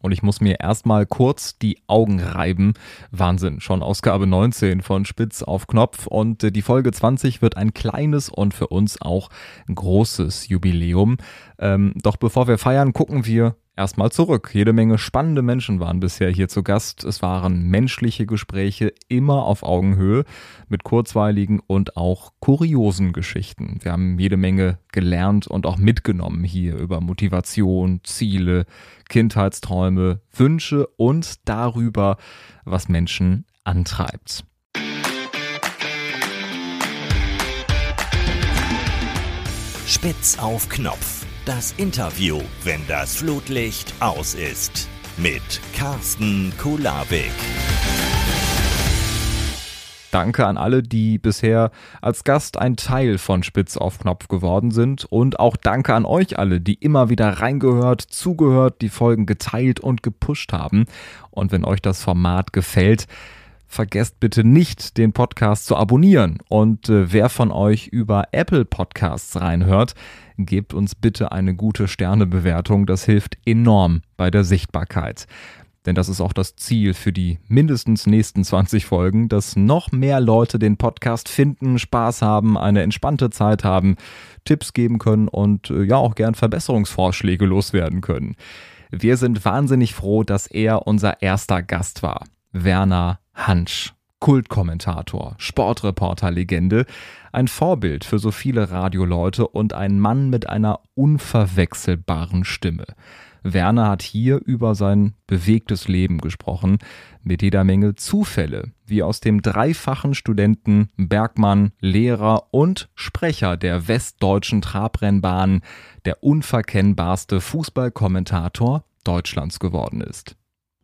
und ich muss mir erstmal kurz die Augen reiben. Wahnsinn, schon Ausgabe 19 von Spitz auf Knopf und äh, die Folge 20 wird ein kleines und für uns auch großes Jubiläum. Ähm, doch bevor wir feiern, gucken wir erstmal zurück. Jede Menge spannende Menschen waren bisher hier zu Gast. Es waren menschliche Gespräche immer auf Augenhöhe mit kurzweiligen und auch kuriosen Geschichten. Wir haben jede Menge gelernt und auch mitgenommen hier über Motivation, Ziele, Kindheitsträume, Wünsche und darüber, was Menschen antreibt. Spitz auf Knopf das Interview, wenn das Flutlicht aus ist. Mit Carsten Kulawik. Danke an alle, die bisher als Gast ein Teil von Spitz auf Knopf geworden sind. Und auch danke an euch alle, die immer wieder reingehört, zugehört, die Folgen geteilt und gepusht haben. Und wenn euch das Format gefällt, vergesst bitte nicht, den Podcast zu abonnieren. Und äh, wer von euch über Apple Podcasts reinhört, gebt uns bitte eine gute Sternebewertung. Das hilft enorm bei der Sichtbarkeit. Denn das ist auch das Ziel für die mindestens nächsten 20 Folgen, dass noch mehr Leute den Podcast finden, Spaß haben, eine entspannte Zeit haben, Tipps geben können und äh, ja auch gern Verbesserungsvorschläge loswerden können. Wir sind wahnsinnig froh, dass er unser erster Gast war. Werner Hansch. Kultkommentator, Sportreporter-Legende, ein Vorbild für so viele Radioleute und ein Mann mit einer unverwechselbaren Stimme. Werner hat hier über sein bewegtes Leben gesprochen, mit jeder Menge Zufälle, wie aus dem dreifachen Studenten, Bergmann, Lehrer und Sprecher der westdeutschen Trabrennbahn der unverkennbarste Fußballkommentator Deutschlands geworden ist.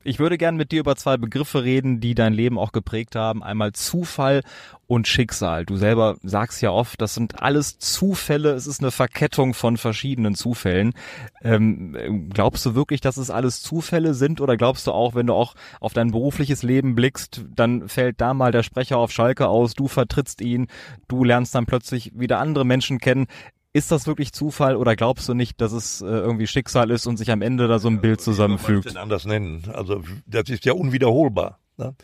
Ich würde gern mit dir über zwei Begriffe reden, die dein Leben auch geprägt haben. Einmal Zufall und Schicksal. Du selber sagst ja oft, das sind alles Zufälle. Es ist eine Verkettung von verschiedenen Zufällen. Ähm, glaubst du wirklich, dass es alles Zufälle sind? Oder glaubst du auch, wenn du auch auf dein berufliches Leben blickst, dann fällt da mal der Sprecher auf Schalke aus, du vertrittst ihn, du lernst dann plötzlich wieder andere Menschen kennen. Ist das wirklich Zufall oder glaubst du nicht, dass es äh, irgendwie Schicksal ist und sich am Ende da so ein Bild zusammenfügt? Ich kann anders nennen. Also das ist ja unwiederholbar. Ne?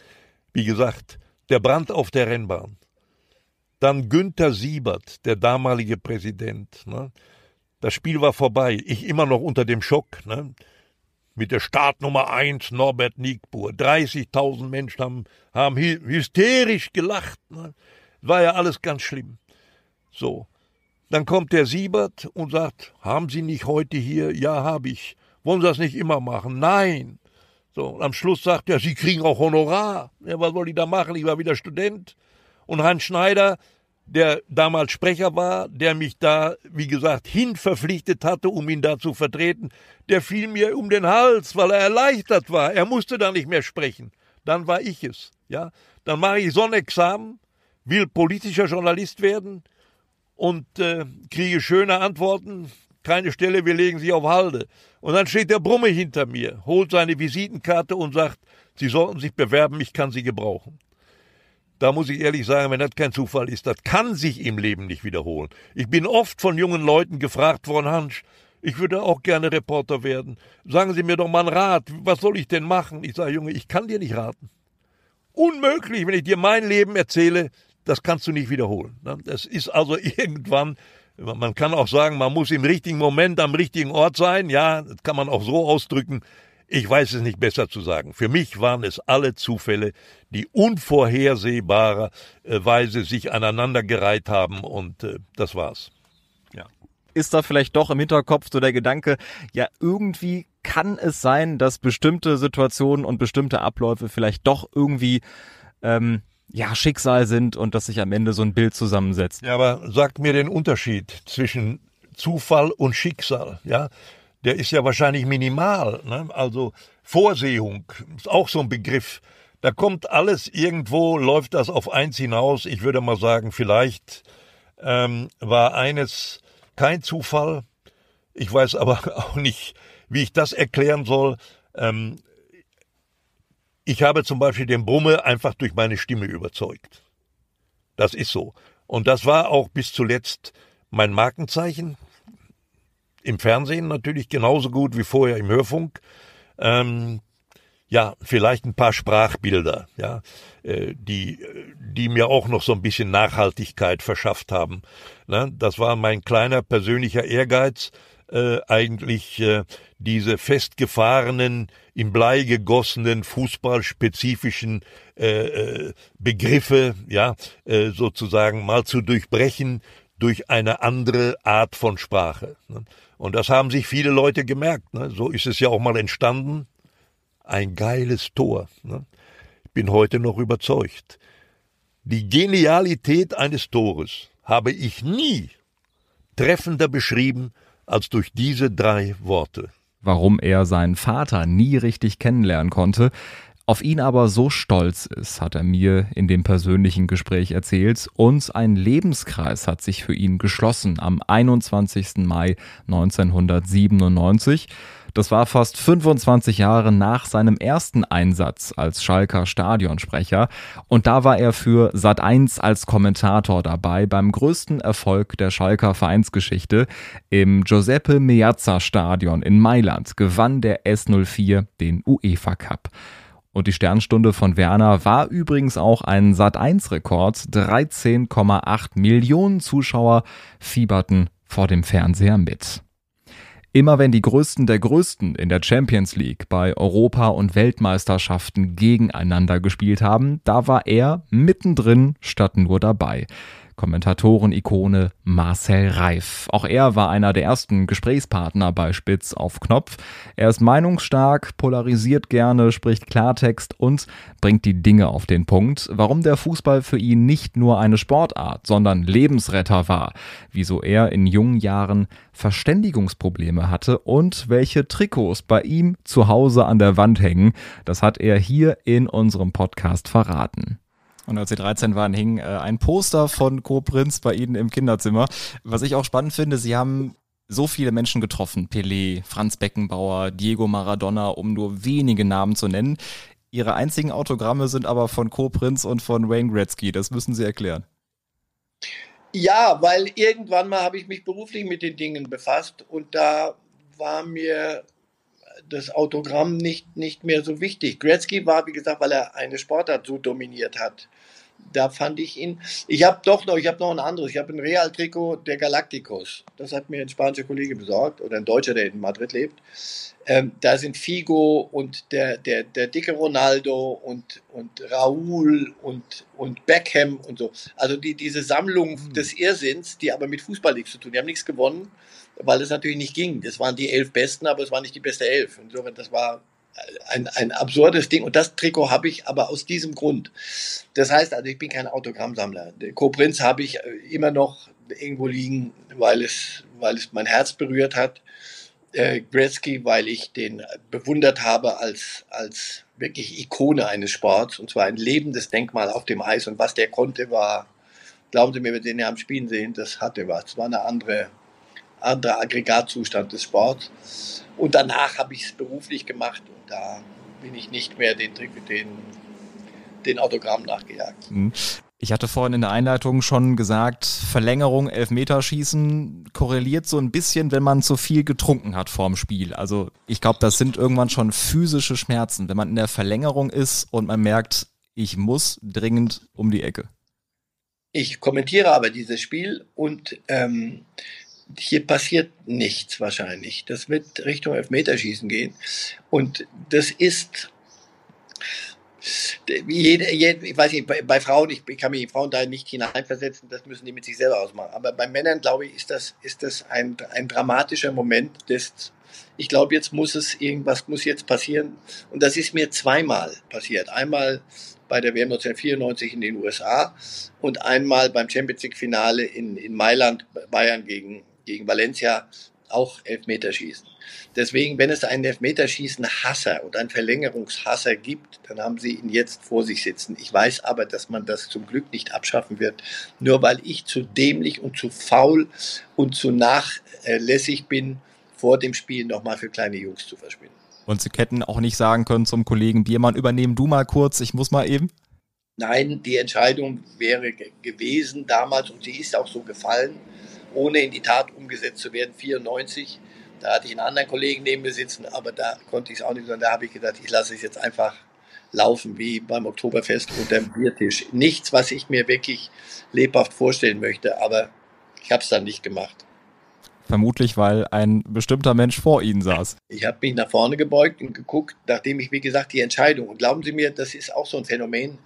Wie gesagt, der Brand auf der Rennbahn. Dann Günther Siebert, der damalige Präsident. Ne? Das Spiel war vorbei. Ich immer noch unter dem Schock. Ne? Mit der Startnummer 1 Norbert Niegbuhr. 30.000 Menschen haben, haben hysterisch gelacht. Ne? War ja alles ganz schlimm. So. Dann kommt der Siebert und sagt, haben Sie nicht heute hier? Ja, habe ich. Wollen Sie das nicht immer machen? Nein. So, und am Schluss sagt er, Sie kriegen auch Honorar. Ja, was soll ich da machen? Ich war wieder Student. Und Hans Schneider, der damals Sprecher war, der mich da, wie gesagt, hin verpflichtet hatte, um ihn da zu vertreten, der fiel mir um den Hals, weil er erleichtert war. Er musste da nicht mehr sprechen. Dann war ich es. Ja, dann mache ich so ein Examen, will politischer Journalist werden, und äh, kriege schöne Antworten. Keine Stelle, wir legen sie auf Halde. Und dann steht der Brumme hinter mir, holt seine Visitenkarte und sagt, Sie sollten sich bewerben, ich kann Sie gebrauchen. Da muss ich ehrlich sagen, wenn das kein Zufall ist, das kann sich im Leben nicht wiederholen. Ich bin oft von jungen Leuten gefragt worden, Hans, ich würde auch gerne Reporter werden. Sagen Sie mir doch mal einen Rat, was soll ich denn machen? Ich sage, Junge, ich kann dir nicht raten. Unmöglich, wenn ich dir mein Leben erzähle, das kannst du nicht wiederholen. Ne? Das ist also irgendwann, man kann auch sagen, man muss im richtigen Moment am richtigen Ort sein. Ja, das kann man auch so ausdrücken. Ich weiß es nicht besser zu sagen. Für mich waren es alle Zufälle, die unvorhersehbarerweise sich aneinandergereiht haben und äh, das war's. Ja. Ist da vielleicht doch im Hinterkopf so der Gedanke, ja, irgendwie kann es sein, dass bestimmte Situationen und bestimmte Abläufe vielleicht doch irgendwie ähm, ja, Schicksal sind und dass sich am Ende so ein Bild zusammensetzt. Ja, aber sagt mir den Unterschied zwischen Zufall und Schicksal, ja? Der ist ja wahrscheinlich minimal, ne? Also Vorsehung ist auch so ein Begriff. Da kommt alles irgendwo, läuft das auf eins hinaus. Ich würde mal sagen, vielleicht ähm, war eines kein Zufall. Ich weiß aber auch nicht, wie ich das erklären soll. Ähm, ich habe zum Beispiel den Brumme einfach durch meine Stimme überzeugt. Das ist so. Und das war auch bis zuletzt mein Markenzeichen. Im Fernsehen natürlich genauso gut wie vorher im Hörfunk. ähm, ja, vielleicht ein paar Sprachbilder, ja, äh, die, die mir auch noch so ein bisschen Nachhaltigkeit verschafft haben. Ne? Das war mein kleiner persönlicher Ehrgeiz, äh, eigentlich äh, diese festgefahrenen, im Blei gegossenen, fußballspezifischen äh, äh, Begriffe, ja, äh, sozusagen mal zu durchbrechen durch eine andere Art von Sprache. Ne? Und das haben sich viele Leute gemerkt. Ne? So ist es ja auch mal entstanden ein geiles Tor. Ne? Ich bin heute noch überzeugt. Die Genialität eines Tores habe ich nie treffender beschrieben als durch diese drei Worte. Warum er seinen Vater nie richtig kennenlernen konnte, auf ihn aber so stolz ist, hat er mir in dem persönlichen Gespräch erzählt. Und ein Lebenskreis hat sich für ihn geschlossen am 21. Mai 1997. Das war fast 25 Jahre nach seinem ersten Einsatz als Schalker Stadionsprecher und da war er für Sat1 als Kommentator dabei beim größten Erfolg der Schalker Vereinsgeschichte. Im Giuseppe Meazza Stadion in Mailand gewann der S04 den UEFA Cup. Und die Sternstunde von Werner war übrigens auch ein Sat1-Rekord. 13,8 Millionen Zuschauer fieberten vor dem Fernseher mit. Immer wenn die Größten der Größten in der Champions League bei Europa- und Weltmeisterschaften gegeneinander gespielt haben, da war er mittendrin statt nur dabei. Kommentatoren-Ikone Marcel Reif. Auch er war einer der ersten Gesprächspartner bei Spitz auf Knopf. Er ist meinungsstark, polarisiert gerne, spricht Klartext und bringt die Dinge auf den Punkt, warum der Fußball für ihn nicht nur eine Sportart, sondern Lebensretter war, wieso er in jungen Jahren Verständigungsprobleme hatte und welche Trikots bei ihm zu Hause an der Wand hängen, das hat er hier in unserem Podcast verraten. Und als sie 13 waren, hing äh, ein Poster von Co Prinz bei ihnen im Kinderzimmer. Was ich auch spannend finde, sie haben so viele Menschen getroffen. Pelé, Franz Beckenbauer, Diego Maradona, um nur wenige Namen zu nennen. Ihre einzigen Autogramme sind aber von Co Prinz und von Wayne Gretzky. Das müssen Sie erklären. Ja, weil irgendwann mal habe ich mich beruflich mit den Dingen befasst und da war mir das Autogramm nicht, nicht mehr so wichtig. Gretzky war, wie gesagt, weil er eine Sportart so dominiert hat. Da fand ich ihn. Ich habe doch noch, ich habe noch ein anderes. Ich habe ein Real-Trikot der Galacticos. Das hat mir ein spanischer Kollege besorgt oder ein Deutscher, der in Madrid lebt. Ähm, da sind Figo und der, der, der dicke Ronaldo und, und Raúl und, und Beckham und so. Also die, diese Sammlung mhm. des Irrsinns, die aber mit Fußball nichts zu tun. Die haben nichts gewonnen weil es natürlich nicht ging. Das waren die elf Besten, aber es war nicht die beste Elf. Insofern, das war ein, ein absurdes Ding. Und das Trikot habe ich aber aus diesem Grund. Das heißt also, ich bin kein Autogrammsammler. Co-Prinz habe ich äh, immer noch irgendwo liegen, weil es, weil es mein Herz berührt hat. Äh, Gretzky, weil ich den bewundert habe als, als wirklich Ikone eines Sports. Und zwar ein lebendes Denkmal auf dem Eis. Und was der konnte, war, glauben Sie mir, wenn Sie ihn am Spielen sehen, das hatte was. Es war eine andere anderer Aggregatzustand des Sports. Und danach habe ich es beruflich gemacht und da bin ich nicht mehr den, den, den Autogramm nachgejagt. Mhm. Ich hatte vorhin in der Einleitung schon gesagt, Verlängerung, Elfmeterschießen korreliert so ein bisschen, wenn man zu viel getrunken hat vorm Spiel. Also ich glaube, das sind irgendwann schon physische Schmerzen, wenn man in der Verlängerung ist und man merkt, ich muss dringend um die Ecke. Ich kommentiere aber dieses Spiel und ähm, hier passiert nichts wahrscheinlich. Das wird Richtung Elfmeterschießen gehen. Und das ist, jede, jede, ich weiß nicht, bei, bei, Frauen, ich, ich kann mich in Frauen da nicht hineinversetzen, das müssen die mit sich selber ausmachen. Aber bei Männern, glaube ich, ist das, ist das ein, ein dramatischer Moment des, ich glaube, jetzt muss es, irgendwas muss jetzt passieren. Und das ist mir zweimal passiert. Einmal bei der WM 1994 in den USA und einmal beim Champions League Finale in, in Mailand, Bayern gegen, gegen Valencia auch Elfmeterschießen. Deswegen, wenn es einen Elfmeterschießen-Hasser oder einen Verlängerungshasser gibt, dann haben sie ihn jetzt vor sich sitzen. Ich weiß aber, dass man das zum Glück nicht abschaffen wird, nur weil ich zu dämlich und zu faul und zu nachlässig bin, vor dem Spiel nochmal für kleine Jungs zu verschwinden. Und Sie hätten auch nicht sagen können zum Kollegen Biermann, übernehmen du mal kurz, ich muss mal eben? Nein, die Entscheidung wäre gewesen damals und sie ist auch so gefallen ohne in die Tat umgesetzt zu werden, 94, Da hatte ich einen anderen Kollegen neben mir sitzen, aber da konnte ich es auch nicht, sondern da habe ich gedacht, ich lasse es jetzt einfach laufen, wie beim Oktoberfest unter dem Biertisch. Nichts, was ich mir wirklich lebhaft vorstellen möchte, aber ich habe es dann nicht gemacht. Vermutlich, weil ein bestimmter Mensch vor Ihnen saß. Ich habe mich nach vorne gebeugt und geguckt, nachdem ich, wie gesagt, die Entscheidung, und glauben Sie mir, das ist auch so ein Phänomen,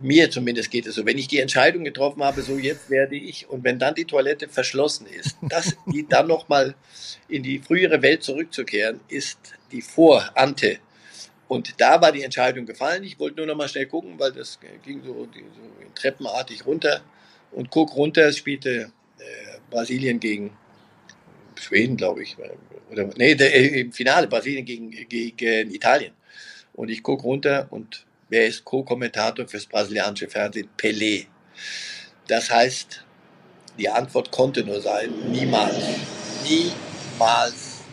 mir zumindest geht es so, wenn ich die Entscheidung getroffen habe, so jetzt werde ich, und wenn dann die Toilette verschlossen ist, das, die dann nochmal in die frühere Welt zurückzukehren, ist die Vorante. Und da war die Entscheidung gefallen. Ich wollte nur noch mal schnell gucken, weil das ging so, so treppenartig runter. Und guck runter, es spielte äh, Brasilien gegen Schweden, glaube ich. Oder, nee, der, äh, im Finale Brasilien gegen, gegen Italien. Und ich gucke runter und wer ist Co-Kommentator fürs brasilianische Fernsehen? Pelé. Das heißt, die Antwort konnte nur sein, niemals. Niemals.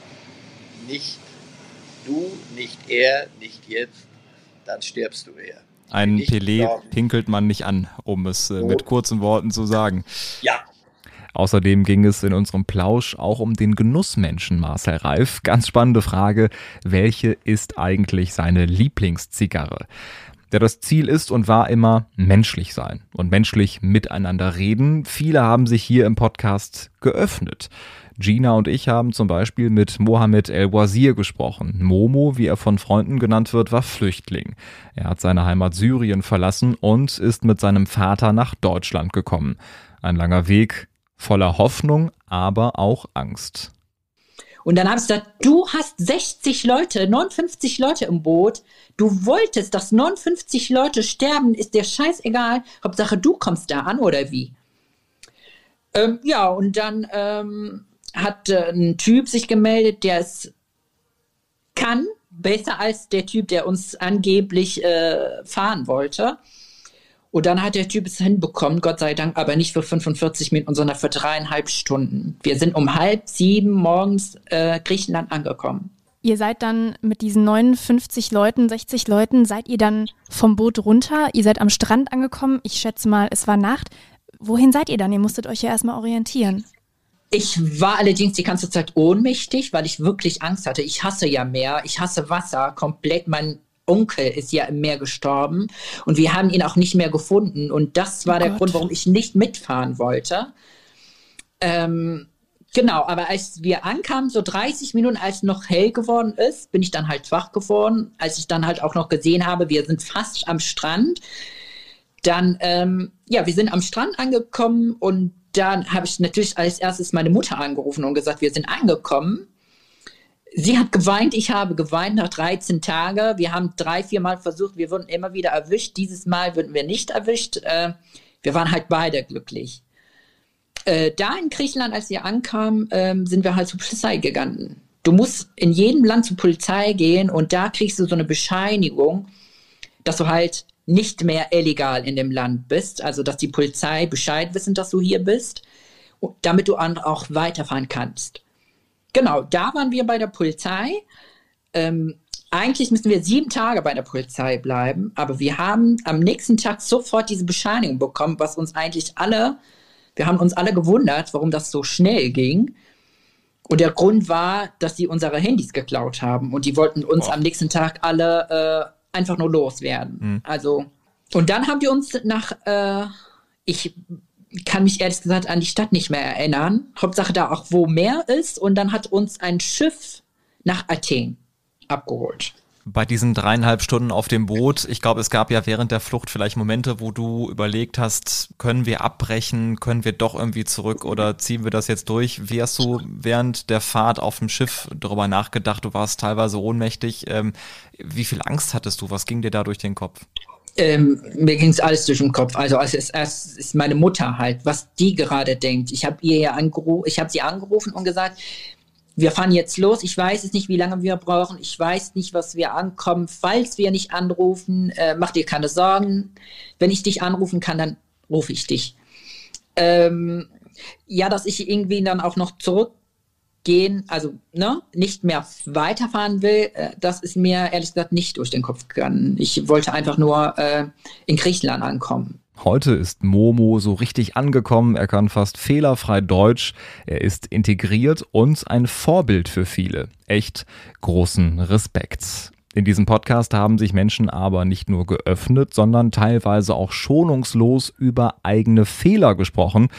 Nicht du, nicht er, nicht jetzt. Dann stirbst du eher. Ein Pelé pinkelt man nicht an, um es äh, mit kurzen Worten zu sagen. Ja, Außerdem ging es in unserem Plausch auch um den Genussmenschen Marcel Reif. Ganz spannende Frage, welche ist eigentlich seine Lieblingszigarre? Ja, das Ziel ist und war immer menschlich sein und menschlich miteinander reden. Viele haben sich hier im Podcast geöffnet. Gina und ich haben zum Beispiel mit Mohamed El-Wazir gesprochen. Momo, wie er von Freunden genannt wird, war Flüchtling. Er hat seine Heimat Syrien verlassen und ist mit seinem Vater nach Deutschland gekommen. Ein langer Weg, voller Hoffnung, aber auch Angst. Und dann habe ich gesagt, du hast 60 Leute, 59 Leute im Boot. Du wolltest, dass 59 Leute sterben, ist dir scheißegal. Hauptsache, du kommst da an oder wie? Ähm, ja, und dann ähm, hat äh, ein Typ sich gemeldet, der es kann, besser als der Typ, der uns angeblich äh, fahren wollte. Und dann hat der Typ es hinbekommen, Gott sei Dank, aber nicht für 45 Minuten, sondern für dreieinhalb Stunden. Wir sind um halb sieben morgens äh, Griechenland angekommen. Ihr seid dann mit diesen 59 Leuten, 60 Leuten, seid ihr dann vom Boot runter? Ihr seid am Strand angekommen. Ich schätze mal, es war Nacht. Wohin seid ihr dann? Ihr musstet euch ja erstmal orientieren. Ich war allerdings die ganze Zeit ohnmächtig, weil ich wirklich Angst hatte. Ich hasse ja Meer, ich hasse Wasser komplett. Mein Onkel ist ja im Meer gestorben und wir haben ihn auch nicht mehr gefunden. Und das war oh der Gott. Grund, warum ich nicht mitfahren wollte. Ähm, genau, aber als wir ankamen, so 30 Minuten, als noch hell geworden ist, bin ich dann halt wach geworden. Als ich dann halt auch noch gesehen habe, wir sind fast am Strand. Dann, ähm, ja, wir sind am Strand angekommen und dann habe ich natürlich als erstes meine Mutter angerufen und gesagt, wir sind angekommen. Sie hat geweint, ich habe geweint nach 13 Tagen. Wir haben drei, vier Mal versucht, wir wurden immer wieder erwischt. Dieses Mal wurden wir nicht erwischt. Äh, wir waren halt beide glücklich. Äh, da in Griechenland, als wir ankamen, ähm, sind wir halt zur Polizei gegangen. Du musst in jedem Land zur Polizei gehen und da kriegst du so eine Bescheinigung, dass du halt nicht mehr illegal in dem Land bist. Also, dass die Polizei Bescheid wissen, dass du hier bist, damit du auch weiterfahren kannst. Genau, da waren wir bei der Polizei. Ähm, eigentlich müssen wir sieben Tage bei der Polizei bleiben, aber wir haben am nächsten Tag sofort diese Bescheinigung bekommen, was uns eigentlich alle, wir haben uns alle gewundert, warum das so schnell ging. Und der Grund war, dass sie unsere Handys geklaut haben und die wollten uns oh. am nächsten Tag alle äh, einfach nur loswerden. Mhm. Also, und dann haben die uns nach, äh, ich kann mich ehrlich gesagt an die Stadt nicht mehr erinnern. Hauptsache da auch, wo Meer ist. Und dann hat uns ein Schiff nach Athen abgeholt. Bei diesen dreieinhalb Stunden auf dem Boot, ich glaube, es gab ja während der Flucht vielleicht Momente, wo du überlegt hast, können wir abbrechen, können wir doch irgendwie zurück oder ziehen wir das jetzt durch? Wie hast du während der Fahrt auf dem Schiff darüber nachgedacht? Du warst teilweise ohnmächtig. Ähm, wie viel Angst hattest du? Was ging dir da durch den Kopf? Ähm, mir ging es alles durch den Kopf. Also als erst ist meine Mutter halt, was die gerade denkt. Ich habe ihr ja angerufen, ich habe sie angerufen und gesagt, wir fahren jetzt los. Ich weiß es nicht, wie lange wir brauchen. Ich weiß nicht, was wir ankommen. Falls wir nicht anrufen, äh, mach dir keine Sorgen. Wenn ich dich anrufen kann, dann rufe ich dich. Ähm, ja, dass ich irgendwie dann auch noch zurück gehen, also ne, nicht mehr weiterfahren will, äh, das ist mir ehrlich gesagt nicht durch den Kopf gegangen. Ich wollte einfach nur äh, in Griechenland ankommen. Heute ist Momo so richtig angekommen, er kann fast fehlerfrei Deutsch, er ist integriert und ein Vorbild für viele. Echt großen Respekt. In diesem Podcast haben sich Menschen aber nicht nur geöffnet, sondern teilweise auch schonungslos über eigene Fehler gesprochen.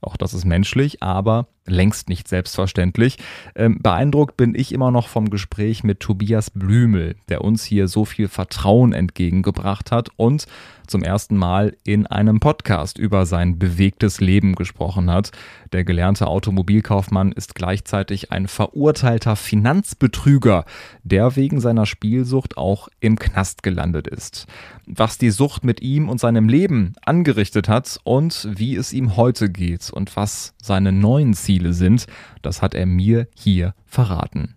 Auch das ist menschlich, aber längst nicht selbstverständlich. Ähm, beeindruckt bin ich immer noch vom Gespräch mit Tobias Blümel, der uns hier so viel Vertrauen entgegengebracht hat und zum ersten Mal in einem Podcast über sein bewegtes Leben gesprochen hat. Der gelernte Automobilkaufmann ist gleichzeitig ein verurteilter Finanzbetrüger, der wegen seiner Spielsucht auch im Knast gelandet ist. Was die Sucht mit ihm und seinem Leben angerichtet hat und wie es ihm heute geht und was seine neuen Ziele sind, das hat er mir hier verraten.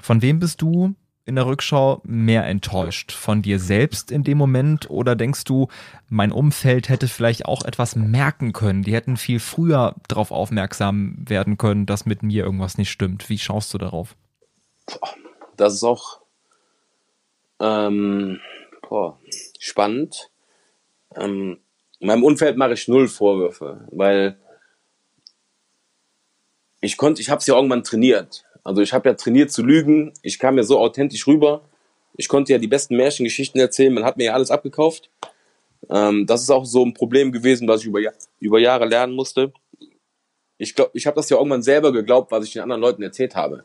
Von wem bist du in der Rückschau mehr enttäuscht? Von dir selbst in dem Moment oder denkst du, mein Umfeld hätte vielleicht auch etwas merken können? Die hätten viel früher darauf aufmerksam werden können, dass mit mir irgendwas nicht stimmt. Wie schaust du darauf? Das ist auch ähm, boah, spannend. Ähm, in meinem Umfeld mache ich null Vorwürfe, weil ich konnte, ich habe es ja irgendwann trainiert. Also ich habe ja trainiert zu lügen. Ich kam ja so authentisch rüber. Ich konnte ja die besten Märchengeschichten erzählen. Man hat mir ja alles abgekauft. Ähm, das ist auch so ein Problem gewesen, was ich über, über Jahre lernen musste. Ich glaube, ich habe das ja irgendwann selber geglaubt, was ich den anderen Leuten erzählt habe.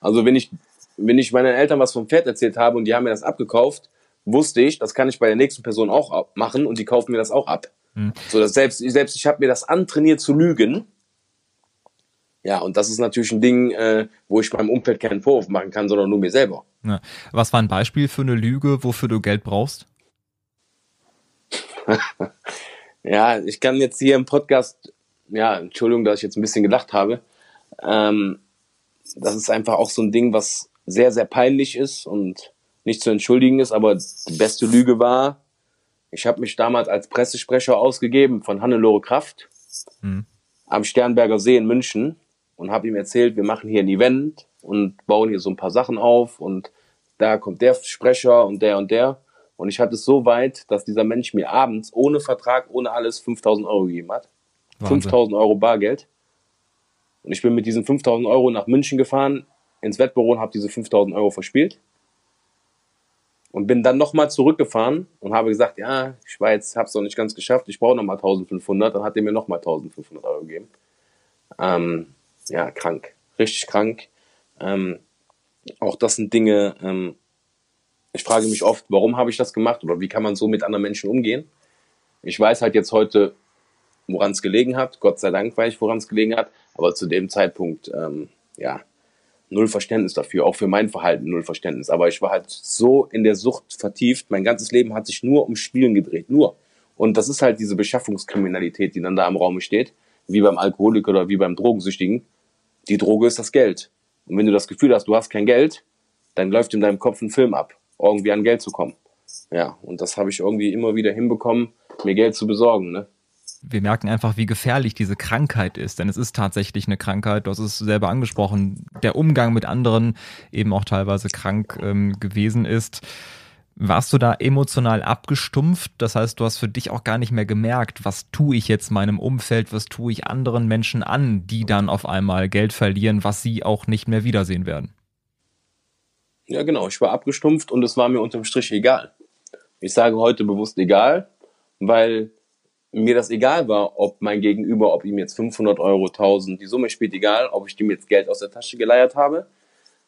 Also wenn ich, wenn ich meinen Eltern was vom Pferd erzählt habe und die haben mir das abgekauft, wusste ich, das kann ich bei der nächsten Person auch machen und die kaufen mir das auch ab. Mhm. So, dass selbst, selbst ich habe mir das antrainiert zu lügen ja, und das ist natürlich ein Ding, äh, wo ich meinem Umfeld keinen Vorwurf machen kann, sondern nur mir selber. Ja. Was war ein Beispiel für eine Lüge, wofür du Geld brauchst? ja, ich kann jetzt hier im Podcast, ja, Entschuldigung, dass ich jetzt ein bisschen gedacht habe. Ähm, das ist einfach auch so ein Ding, was sehr, sehr peinlich ist und nicht zu entschuldigen ist, aber die beste Lüge war, ich habe mich damals als Pressesprecher ausgegeben von Hannelore Kraft hm. am Sternberger See in München und habe ihm erzählt, wir machen hier ein Event und bauen hier so ein paar Sachen auf und da kommt der Sprecher und der und der. Und ich hatte es so weit, dass dieser Mensch mir abends ohne Vertrag, ohne alles 5000 Euro gegeben hat. 5000 Euro Bargeld. Und ich bin mit diesen 5000 Euro nach München gefahren, ins Wettbüro und habe diese 5000 Euro verspielt. Und bin dann nochmal zurückgefahren und habe gesagt, ja, ich war jetzt, hab's noch nicht ganz geschafft, ich brauche nochmal 1500. Dann hat er mir nochmal 1500 Euro gegeben. Ähm, ja, krank, richtig krank. Ähm, auch das sind Dinge, ähm, ich frage mich oft, warum habe ich das gemacht oder wie kann man so mit anderen Menschen umgehen? Ich weiß halt jetzt heute, woran es gelegen hat. Gott sei Dank weiß ich, woran es gelegen hat. Aber zu dem Zeitpunkt, ähm, ja, null Verständnis dafür. Auch für mein Verhalten null Verständnis. Aber ich war halt so in der Sucht vertieft. Mein ganzes Leben hat sich nur um Spielen gedreht. Nur. Und das ist halt diese Beschaffungskriminalität, die dann da im Raum steht. Wie beim Alkoholiker oder wie beim Drogensüchtigen die Droge ist das Geld. Und wenn du das Gefühl hast, du hast kein Geld, dann läuft in deinem Kopf ein Film ab, irgendwie an Geld zu kommen. Ja, und das habe ich irgendwie immer wieder hinbekommen, mir Geld zu besorgen. Ne? wir merken einfach, wie gefährlich diese Krankheit ist. Denn es ist tatsächlich eine Krankheit. Du hast es selber angesprochen. Der Umgang mit anderen eben auch teilweise krank ähm, gewesen ist. Warst du da emotional abgestumpft? Das heißt, du hast für dich auch gar nicht mehr gemerkt, was tue ich jetzt meinem Umfeld, was tue ich anderen Menschen an, die dann auf einmal Geld verlieren, was sie auch nicht mehr wiedersehen werden. Ja, genau. Ich war abgestumpft und es war mir unterm Strich egal. Ich sage heute bewusst egal, weil mir das egal war, ob mein Gegenüber, ob ihm jetzt 500 Euro, 1000, die Summe spielt egal, ob ich dem jetzt Geld aus der Tasche geleiert habe,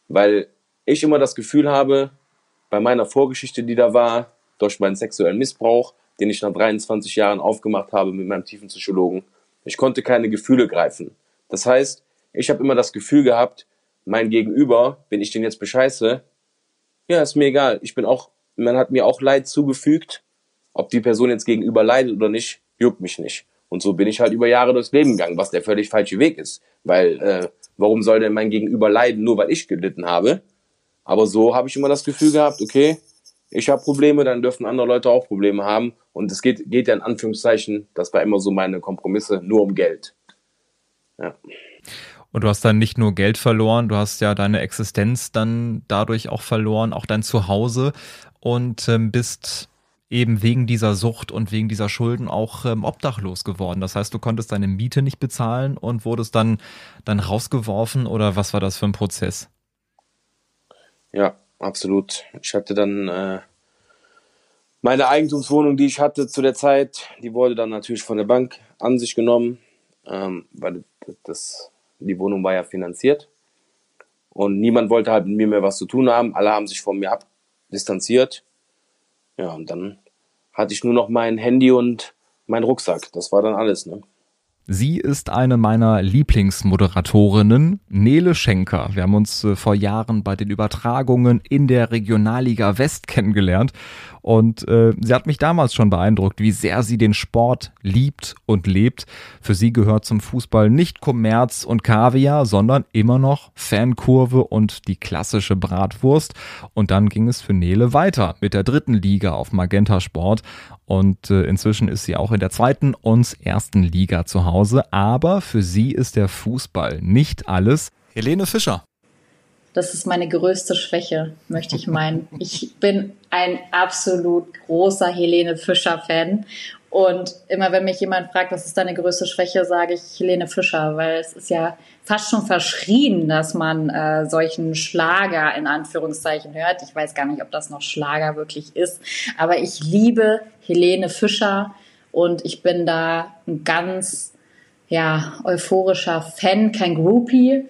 weil ich immer das Gefühl habe, bei meiner Vorgeschichte, die da war, durch meinen sexuellen Missbrauch, den ich nach 23 Jahren aufgemacht habe mit meinem tiefen Psychologen, ich konnte keine Gefühle greifen. Das heißt, ich habe immer das Gefühl gehabt, mein Gegenüber, wenn ich den jetzt bescheiße, ja, ist mir egal. Ich bin auch, man hat mir auch Leid zugefügt. Ob die Person jetzt gegenüber leidet oder nicht, juckt mich nicht. Und so bin ich halt über Jahre durchs Leben gegangen, was der völlig falsche Weg ist. Weil, äh, warum soll denn mein Gegenüber leiden, nur weil ich gelitten habe? Aber so habe ich immer das Gefühl gehabt, okay, ich habe Probleme, dann dürfen andere Leute auch Probleme haben. Und es geht, geht ja in Anführungszeichen, das war immer so meine Kompromisse, nur um Geld. Ja. Und du hast dann nicht nur Geld verloren, du hast ja deine Existenz dann dadurch auch verloren, auch dein Zuhause und ähm, bist eben wegen dieser Sucht und wegen dieser Schulden auch ähm, obdachlos geworden. Das heißt, du konntest deine Miete nicht bezahlen und wurdest dann, dann rausgeworfen oder was war das für ein Prozess? Ja, absolut. Ich hatte dann äh, meine Eigentumswohnung, die ich hatte zu der Zeit, die wurde dann natürlich von der Bank an sich genommen, ähm, weil das, die Wohnung war ja finanziert. Und niemand wollte halt mit mir mehr was zu tun haben. Alle haben sich von mir abdistanziert. Ja, und dann hatte ich nur noch mein Handy und mein Rucksack. Das war dann alles, ne? Sie ist eine meiner Lieblingsmoderatorinnen, Nele Schenker. Wir haben uns äh, vor Jahren bei den Übertragungen in der Regionalliga West kennengelernt und äh, sie hat mich damals schon beeindruckt, wie sehr sie den Sport liebt und lebt. Für sie gehört zum Fußball nicht Kommerz und Kaviar, sondern immer noch Fankurve und die klassische Bratwurst. Und dann ging es für Nele weiter mit der dritten Liga auf Magenta Sport. Und äh, inzwischen ist sie auch in der zweiten und ersten Liga zu Hause. Aber für sie ist der Fußball nicht alles. Helene Fischer. Das ist meine größte Schwäche, möchte ich meinen. Ich bin ein absolut großer Helene Fischer-Fan. Und immer wenn mich jemand fragt, was ist deine größte Schwäche, sage ich Helene Fischer, weil es ist ja fast schon verschrien, dass man äh, solchen Schlager in Anführungszeichen hört. Ich weiß gar nicht, ob das noch Schlager wirklich ist, aber ich liebe Helene Fischer und ich bin da ein ganz ja euphorischer Fan, kein Groupie,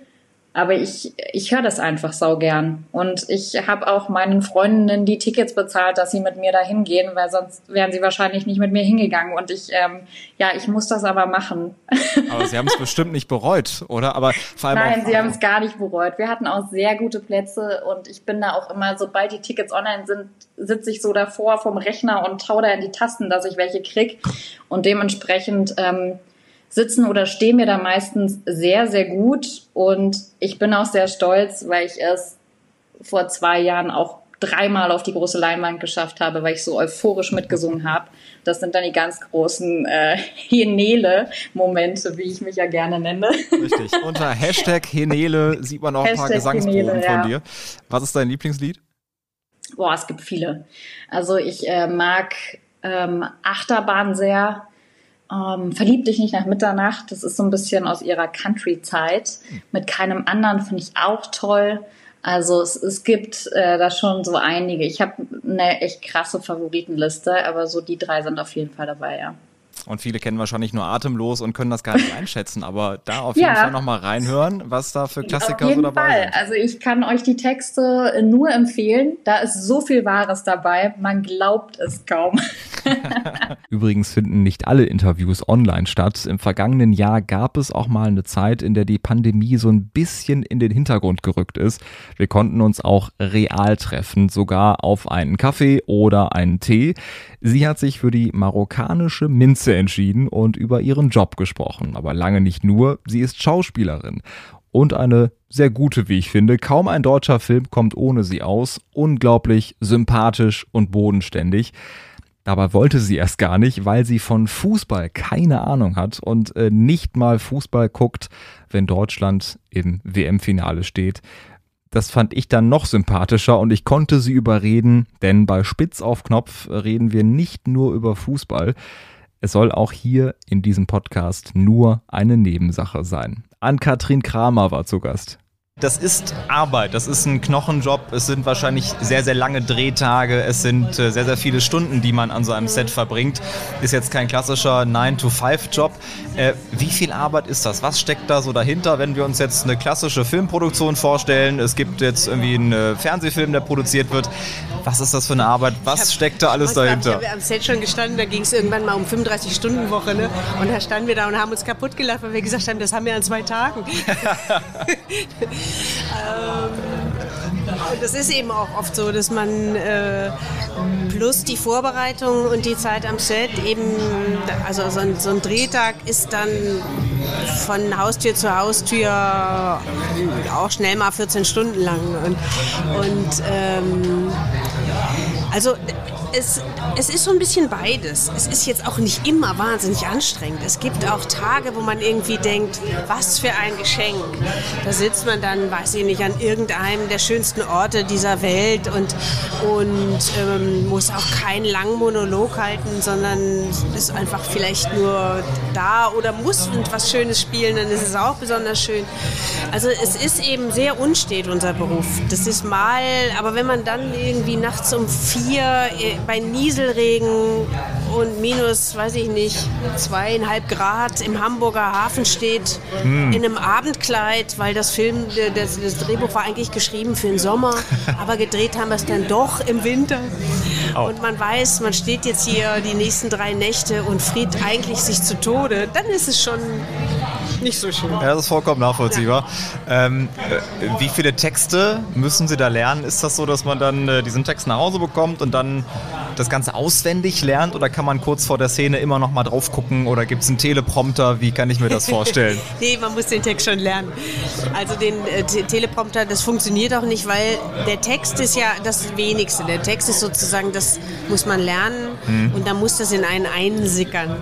aber ich, ich höre das einfach sau gern. Und ich habe auch meinen Freundinnen die Tickets bezahlt, dass sie mit mir da hingehen, weil sonst wären sie wahrscheinlich nicht mit mir hingegangen. Und ich, ähm, ja, ich muss das aber machen. Aber sie haben es bestimmt nicht bereut, oder? Aber vor allem Nein, sie haben es gar nicht bereut. Wir hatten auch sehr gute Plätze und ich bin da auch immer, sobald die Tickets online sind, sitze ich so davor vom Rechner und tau da in die Tasten, dass ich welche krieg. Und dementsprechend ähm, sitzen oder stehen mir da meistens sehr, sehr gut. Und ich bin auch sehr stolz, weil ich es vor zwei Jahren auch dreimal auf die große Leinwand geschafft habe, weil ich so euphorisch mitgesungen habe. Das sind dann die ganz großen äh, Henele-Momente, wie ich mich ja gerne nenne. Richtig. Unter Hashtag Henele sieht man auch Hashtag ein paar Gesangsproben Henele, von dir. Was ist dein Lieblingslied? Boah, es gibt viele. Also ich äh, mag ähm, Achterbahn sehr. Ähm, Verlieb dich nicht nach Mitternacht, das ist so ein bisschen aus ihrer Country-Zeit. Mit keinem anderen finde ich auch toll. Also es, es gibt äh, da schon so einige. Ich habe eine echt krasse Favoritenliste, aber so die drei sind auf jeden Fall dabei, ja. Und viele kennen wahrscheinlich nur Atemlos und können das gar nicht einschätzen, aber da auf jeden ja. Fall nochmal reinhören, was da für Klassiker so dabei Fall. sind. Also ich kann euch die Texte nur empfehlen. Da ist so viel Wahres dabei, man glaubt es kaum. Übrigens finden nicht alle Interviews online statt. Im vergangenen Jahr gab es auch mal eine Zeit, in der die Pandemie so ein bisschen in den Hintergrund gerückt ist. Wir konnten uns auch real treffen, sogar auf einen Kaffee oder einen Tee. Sie hat sich für die marokkanische Minze entschieden und über ihren Job gesprochen. Aber lange nicht nur, sie ist Schauspielerin. Und eine sehr gute, wie ich finde. Kaum ein deutscher Film kommt ohne sie aus. Unglaublich sympathisch und bodenständig. Dabei wollte sie erst gar nicht, weil sie von Fußball keine Ahnung hat und äh, nicht mal Fußball guckt, wenn Deutschland im WM-Finale steht. Das fand ich dann noch sympathischer und ich konnte sie überreden, denn bei Spitz auf Knopf reden wir nicht nur über Fußball. Es soll auch hier in diesem Podcast nur eine Nebensache sein. Ann-Kathrin Kramer war zu Gast. Das ist Arbeit, das ist ein Knochenjob. Es sind wahrscheinlich sehr, sehr lange Drehtage. Es sind äh, sehr, sehr viele Stunden, die man an so einem Set verbringt. Ist jetzt kein klassischer 9-to-5-Job. Äh, wie viel Arbeit ist das? Was steckt da so dahinter, wenn wir uns jetzt eine klassische Filmproduktion vorstellen? Es gibt jetzt irgendwie einen äh, Fernsehfilm, der produziert wird. Was ist das für eine Arbeit? Was hab, steckt da alles dahinter? Ich habe am Set schon gestanden, da ging es irgendwann mal um 35-Stunden-Woche. Ne? Und da standen wir da und haben uns kaputt gelacht, weil wir gesagt haben, das haben wir an zwei Tagen. Ähm, das ist eben auch oft so, dass man äh, plus die Vorbereitung und die Zeit am Set eben, also so ein, so ein Drehtag ist dann von Haustür zu Haustür auch schnell mal 14 Stunden lang. Und, und ähm, also es, es ist so ein bisschen beides. Es ist jetzt auch nicht immer wahnsinnig anstrengend. Es gibt auch Tage, wo man irgendwie denkt, was für ein Geschenk. Da sitzt man dann, weiß ich nicht, an irgendeinem der schönsten Orte dieser Welt und, und ähm, muss auch keinen langen Monolog halten, sondern ist einfach vielleicht nur da oder muss was Schönes spielen, dann ist es auch besonders schön. Also es ist eben sehr unstet, unser Beruf. Das ist mal, aber wenn man dann irgendwie nachts um vier äh, bei Nieselregen und minus, weiß ich nicht, zweieinhalb Grad im Hamburger Hafen steht, hm. in einem Abendkleid, weil das Film, das, das, Drehbuch war eigentlich geschrieben für den Sommer, aber gedreht haben wir es dann doch im Winter. Oh. Und man weiß, man steht jetzt hier die nächsten drei Nächte und friert eigentlich sich zu Tode, dann ist es schon nicht so schön. Ja, das ist vollkommen nachvollziehbar. Ja. Ähm, äh, wie viele Texte müssen Sie da lernen? Ist das so, dass man dann äh, diesen Text nach Hause bekommt und dann das Ganze auswendig lernt oder kann man kurz vor der Szene immer noch mal drauf gucken oder gibt es einen Teleprompter? Wie kann ich mir das vorstellen? nee, man muss den Text schon lernen. Also den äh, Teleprompter, das funktioniert auch nicht, weil der Text ist ja das Wenigste. Der Text ist sozusagen, das muss man lernen mhm. und dann muss das in einen einsickern,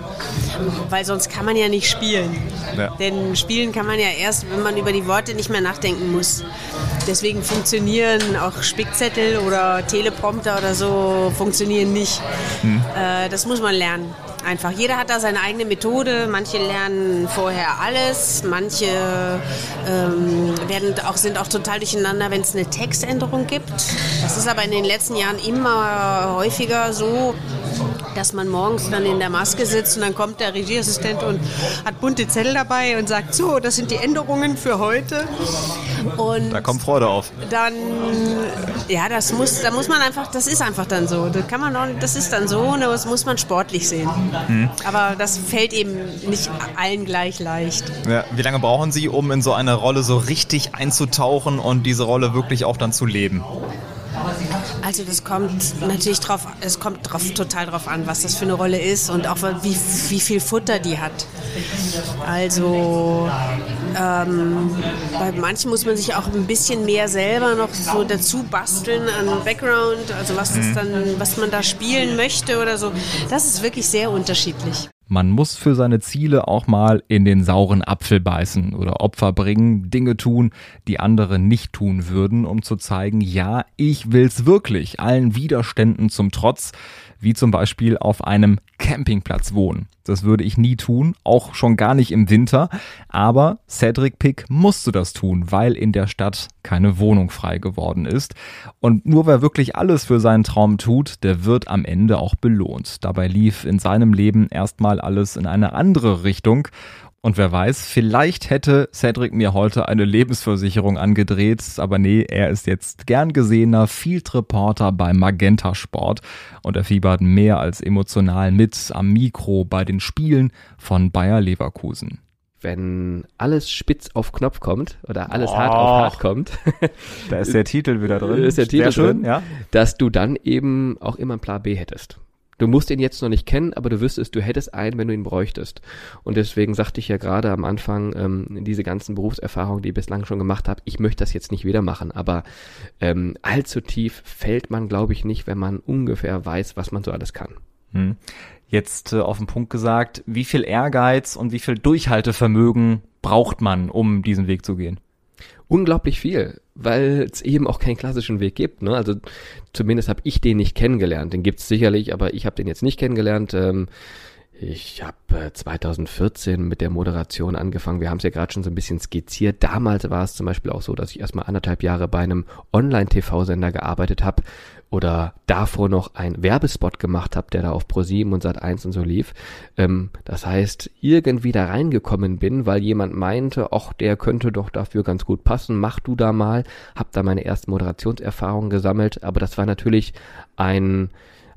weil sonst kann man ja nicht spielen. Ja. Denn spielen kann man ja erst, wenn man über die Worte nicht mehr nachdenken muss. Deswegen funktionieren auch Spickzettel oder Teleprompter oder so funktionieren nicht. Hm. Äh, das muss man lernen. Einfach. Jeder hat da seine eigene Methode. Manche lernen vorher alles, manche ähm, werden auch, sind auch total durcheinander, wenn es eine Textänderung gibt. Das ist aber in den letzten Jahren immer häufiger so, dass man morgens dann in der Maske sitzt und dann kommt der Regieassistent und hat bunte Zettel dabei und sagt, so, das sind die Änderungen für heute. Und da kommt Freude auf. Dann, ja, das muss, da muss man einfach, das ist einfach dann so. Das kann man auch, das ist dann so, das muss man sportlich sehen. Mhm. Aber das fällt eben nicht allen gleich leicht. Ja, wie lange brauchen Sie, um in so eine Rolle so richtig einzutauchen und diese Rolle wirklich auch dann zu leben? Also das kommt natürlich drauf, es kommt drauf, total drauf an, was das für eine Rolle ist und auch wie, wie viel Futter die hat. Also ähm, bei manchen muss man sich auch ein bisschen mehr selber noch so dazu basteln an Background, also was das mhm. dann, was man da spielen möchte oder so. Das ist wirklich sehr unterschiedlich. Man muss für seine Ziele auch mal in den sauren Apfel beißen oder Opfer bringen, Dinge tun, die andere nicht tun würden, um zu zeigen, ja, ich will's wirklich, allen Widerständen zum Trotz wie zum Beispiel auf einem Campingplatz wohnen. Das würde ich nie tun, auch schon gar nicht im Winter, aber Cedric Pick musste das tun, weil in der Stadt keine Wohnung frei geworden ist. Und nur wer wirklich alles für seinen Traum tut, der wird am Ende auch belohnt. Dabei lief in seinem Leben erstmal alles in eine andere Richtung und wer weiß, vielleicht hätte Cedric mir heute eine Lebensversicherung angedreht, aber nee, er ist jetzt gern gesehener Field Reporter bei Magenta Sport und er fiebert mehr als emotional mit am Mikro bei den Spielen von Bayer Leverkusen wenn alles spitz auf Knopf kommt oder alles oh, hart auf hart kommt. da ist der Titel wieder drin. Ist der Titel Sehr drin, ja. Dass du dann eben auch immer einen Plan B hättest. Du musst ihn jetzt noch nicht kennen, aber du wüsstest, du hättest einen, wenn du ihn bräuchtest. Und deswegen sagte ich ja gerade am Anfang, ähm, diese ganzen Berufserfahrungen, die ich bislang schon gemacht habe, ich möchte das jetzt nicht wieder machen, aber ähm, allzu tief fällt man, glaube ich, nicht, wenn man ungefähr weiß, was man so alles kann. Hm. Jetzt äh, auf den Punkt gesagt, wie viel Ehrgeiz und wie viel Durchhaltevermögen braucht man, um diesen Weg zu gehen? Unglaublich viel, weil es eben auch keinen klassischen Weg gibt. Ne? Also zumindest habe ich den nicht kennengelernt. Den gibt's sicherlich, aber ich habe den jetzt nicht kennengelernt. Ähm, ich habe äh, 2014 mit der Moderation angefangen. Wir haben es ja gerade schon so ein bisschen skizziert. Damals war es zum Beispiel auch so, dass ich erstmal anderthalb Jahre bei einem Online-TV-Sender gearbeitet habe oder davor noch ein Werbespot gemacht habe, der da auf Pro7 und Sat1 und so lief. Ähm, das heißt, irgendwie da reingekommen bin, weil jemand meinte, ach, der könnte doch dafür ganz gut passen, mach du da mal. Hab da meine ersten Moderationserfahrungen gesammelt, aber das war natürlich ein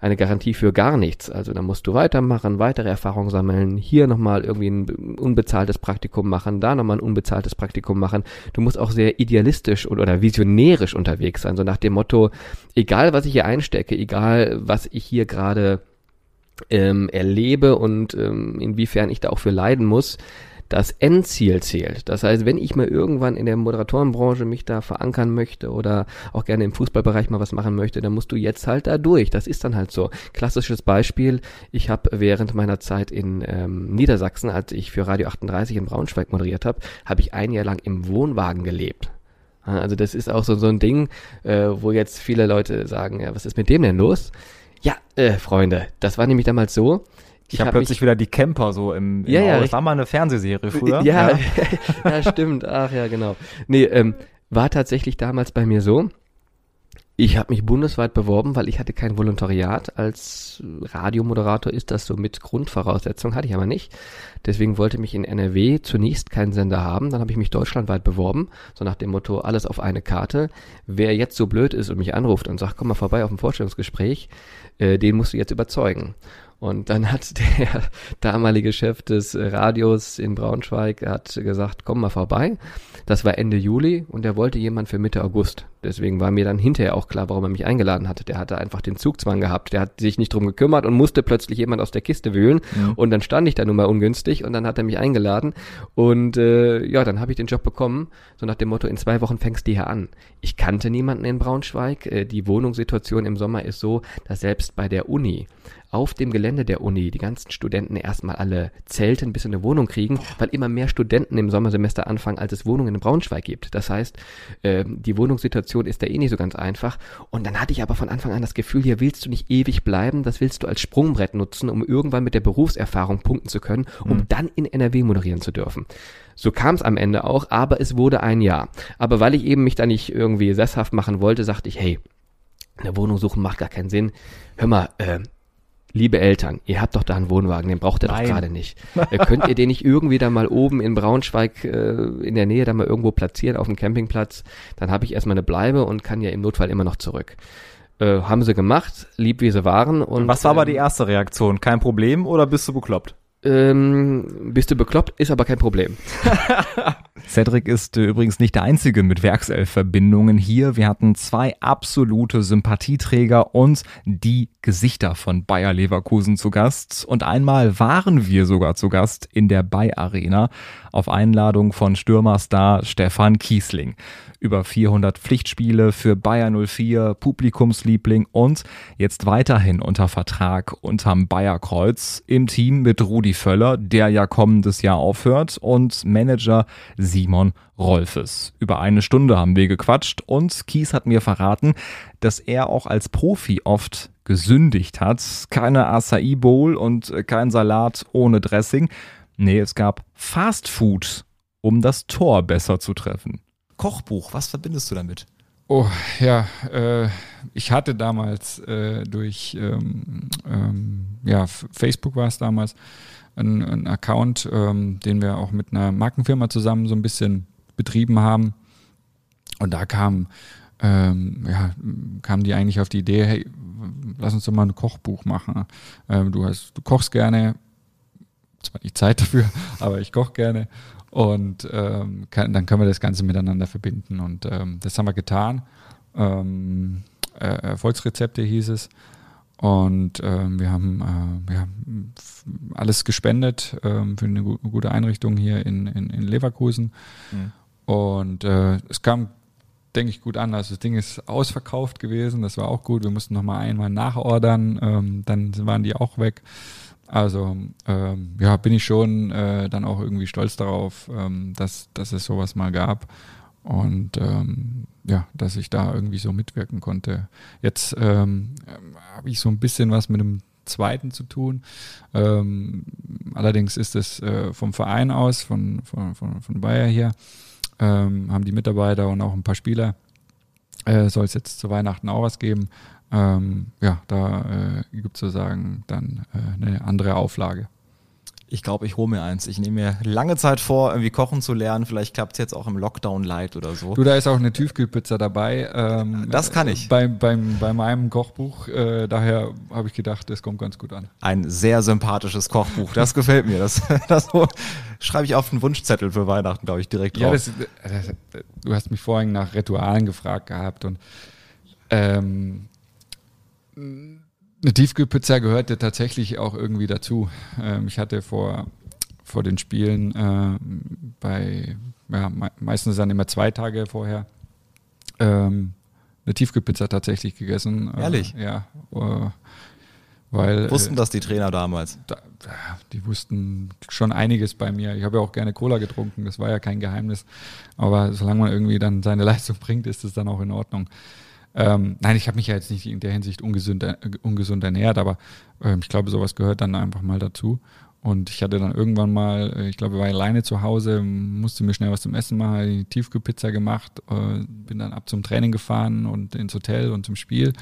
eine Garantie für gar nichts. Also da musst du weitermachen, weitere Erfahrungen sammeln, hier nochmal irgendwie ein unbezahltes Praktikum machen, da nochmal ein unbezahltes Praktikum machen. Du musst auch sehr idealistisch oder visionärisch unterwegs sein, so nach dem Motto, egal was ich hier einstecke, egal was ich hier gerade ähm, erlebe und ähm, inwiefern ich da auch für leiden muss, das Endziel zählt. Das heißt, wenn ich mal irgendwann in der Moderatorenbranche mich da verankern möchte oder auch gerne im Fußballbereich mal was machen möchte, dann musst du jetzt halt da durch. Das ist dann halt so. Klassisches Beispiel, ich habe während meiner Zeit in ähm, Niedersachsen, als ich für Radio 38 in Braunschweig moderiert habe, habe ich ein Jahr lang im Wohnwagen gelebt. Also das ist auch so, so ein Ding, äh, wo jetzt viele Leute sagen, ja, was ist mit dem denn los? Ja, äh, Freunde, das war nämlich damals so, ich habe hab plötzlich wieder die Camper so im, im ja, ja, Das war mal eine Fernsehserie früher. Ja, ja. ja stimmt. Ach ja, genau. Nee, ähm, war tatsächlich damals bei mir so. Ich habe mich bundesweit beworben, weil ich hatte kein Volontariat. Als Radiomoderator ist das so mit Grundvoraussetzung, hatte ich aber nicht. Deswegen wollte mich in NRW zunächst keinen Sender haben. Dann habe ich mich deutschlandweit beworben, so nach dem Motto, alles auf eine Karte. Wer jetzt so blöd ist und mich anruft und sagt, komm mal vorbei auf ein Vorstellungsgespräch, äh, den musst du jetzt überzeugen. Und dann hat der damalige Chef des Radios in Braunschweig hat gesagt, komm mal vorbei. Das war Ende Juli und er wollte jemand für Mitte August. Deswegen war mir dann hinterher auch klar, warum er mich eingeladen hatte. Der hatte einfach den Zugzwang gehabt. Der hat sich nicht drum gekümmert und musste plötzlich jemand aus der Kiste wühlen. Mhm. Und dann stand ich da nun mal ungünstig und dann hat er mich eingeladen. Und äh, ja, dann habe ich den Job bekommen. So nach dem Motto, in zwei Wochen fängst du hier an. Ich kannte niemanden in Braunschweig. Äh, die Wohnungssituation im Sommer ist so, dass selbst bei der Uni auf dem Gelände der Uni die ganzen Studenten erstmal alle zelten, bis sie eine Wohnung kriegen, weil immer mehr Studenten im Sommersemester anfangen, als es Wohnungen in Braunschweig gibt. Das heißt, äh, die Wohnungssituation ist da eh nicht so ganz einfach. Und dann hatte ich aber von Anfang an das Gefühl, hier willst du nicht ewig bleiben, das willst du als Sprungbrett nutzen, um irgendwann mit der Berufserfahrung punkten zu können, um mhm. dann in NRW moderieren zu dürfen. So kam es am Ende auch, aber es wurde ein Jahr. Aber weil ich eben mich da nicht irgendwie sesshaft machen wollte, sagte ich, hey, eine Wohnung suchen macht gar keinen Sinn. Hör mal, äh, liebe Eltern, ihr habt doch da einen Wohnwagen, den braucht ihr Nein. doch gerade nicht. Äh, könnt ihr den nicht irgendwie da mal oben in Braunschweig äh, in der Nähe da mal irgendwo platzieren auf dem Campingplatz? Dann habe ich erstmal eine Bleibe und kann ja im Notfall immer noch zurück. Äh, haben sie gemacht, lieb wie sie waren. Und, Was war ähm, aber die erste Reaktion? Kein Problem oder bist du bekloppt? Ähm, bist du bekloppt, ist aber kein Problem. Cedric ist äh, übrigens nicht der Einzige mit Werkself-Verbindungen hier. Wir hatten zwei absolute Sympathieträger und die Gesichter von Bayer Leverkusen zu Gast. Und einmal waren wir sogar zu Gast in der Bayer Arena auf Einladung von Stürmerstar Stefan Kiesling über 400 Pflichtspiele für Bayer 04, Publikumsliebling und jetzt weiterhin unter Vertrag unterm Bayerkreuz im Team mit Rudi Völler, der ja kommendes Jahr aufhört, und Manager Simon Rolfes. Über eine Stunde haben wir gequatscht und Kies hat mir verraten, dass er auch als Profi oft gesündigt hat. Keine Acai Bowl und kein Salat ohne Dressing. Nee, es gab Fast Food, um das Tor besser zu treffen. Kochbuch, was verbindest du damit? Oh, ja, äh, ich hatte damals äh, durch, ähm, ähm, ja, Facebook war es damals, einen Account, ähm, den wir auch mit einer Markenfirma zusammen so ein bisschen betrieben haben. Und da kam, ähm, ja, kamen die eigentlich auf die Idee, hey, lass uns doch mal ein Kochbuch machen. Ähm, du, hast, du kochst gerne, zwar nicht Zeit dafür, aber ich koche gerne. Und ähm, kann, dann können wir das Ganze miteinander verbinden. Und ähm, das haben wir getan. Ähm, äh, Erfolgsrezepte hieß es. Und ähm, wir haben äh, ja, alles gespendet ähm, für eine gu gute Einrichtung hier in, in, in Leverkusen. Mhm. Und äh, es kam, denke ich, gut an. Also das Ding ist ausverkauft gewesen, das war auch gut. Wir mussten nochmal einmal nachordern, ähm, dann waren die auch weg. Also ähm, ja, bin ich schon äh, dann auch irgendwie stolz darauf, ähm, dass, dass es sowas mal gab und ähm, ja, dass ich da irgendwie so mitwirken konnte. Jetzt ähm, habe ich so ein bisschen was mit dem zweiten zu tun. Ähm, allerdings ist es äh, vom Verein aus, von, von, von, von Bayer hier, ähm, haben die Mitarbeiter und auch ein paar Spieler, äh, soll es jetzt zu Weihnachten auch was geben, ähm, ja, da äh, gibt es sozusagen dann äh, eine andere Auflage. Ich glaube, ich hole mir eins. Ich nehme mir lange Zeit vor, irgendwie kochen zu lernen. Vielleicht klappt es jetzt auch im Lockdown light oder so. Du, da ist auch eine Tiefkühlpizza dabei. Ähm, das kann ich. Bei, beim, bei meinem Kochbuch. Äh, daher habe ich gedacht, das kommt ganz gut an. Ein sehr sympathisches Kochbuch. Das gefällt mir. Das, das schreibe ich auf den Wunschzettel für Weihnachten, glaube ich, direkt drauf. Ja, das, das, du hast mich vorhin nach Ritualen gefragt gehabt und ähm, eine Tiefkühlpizza gehörte tatsächlich auch irgendwie dazu. Ähm, ich hatte vor, vor den Spielen äh, bei, ja, me meistens dann immer zwei Tage vorher ähm, eine Tiefkühlpizza tatsächlich gegessen. Ehrlich? Äh, ja. Äh, weil, Wussten das die Trainer damals? Da, die wussten schon einiges bei mir. Ich habe ja auch gerne Cola getrunken, das war ja kein Geheimnis. Aber solange man irgendwie dann seine Leistung bringt, ist es dann auch in Ordnung. Ähm, nein, ich habe mich ja jetzt nicht in der Hinsicht ungesund, äh, ungesund ernährt, aber ähm, ich glaube, sowas gehört dann einfach mal dazu. Und ich hatte dann irgendwann mal, äh, ich glaube, ich war alleine zu Hause, musste mir schnell was zum Essen machen, die Tiefkühlpizza gemacht, äh, bin dann ab zum Training gefahren und ins Hotel und zum Spiel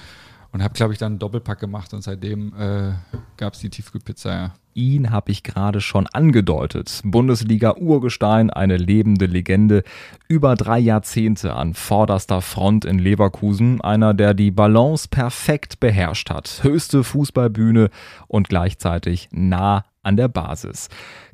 und habe, glaube ich, dann einen Doppelpack gemacht und seitdem äh, gab es die Tiefkühlpizza, ja. Ihn habe ich gerade schon angedeutet. Bundesliga-Urgestein, eine lebende Legende, über drei Jahrzehnte an vorderster Front in Leverkusen, einer, der die Balance perfekt beherrscht hat. Höchste Fußballbühne und gleichzeitig nah an der Basis.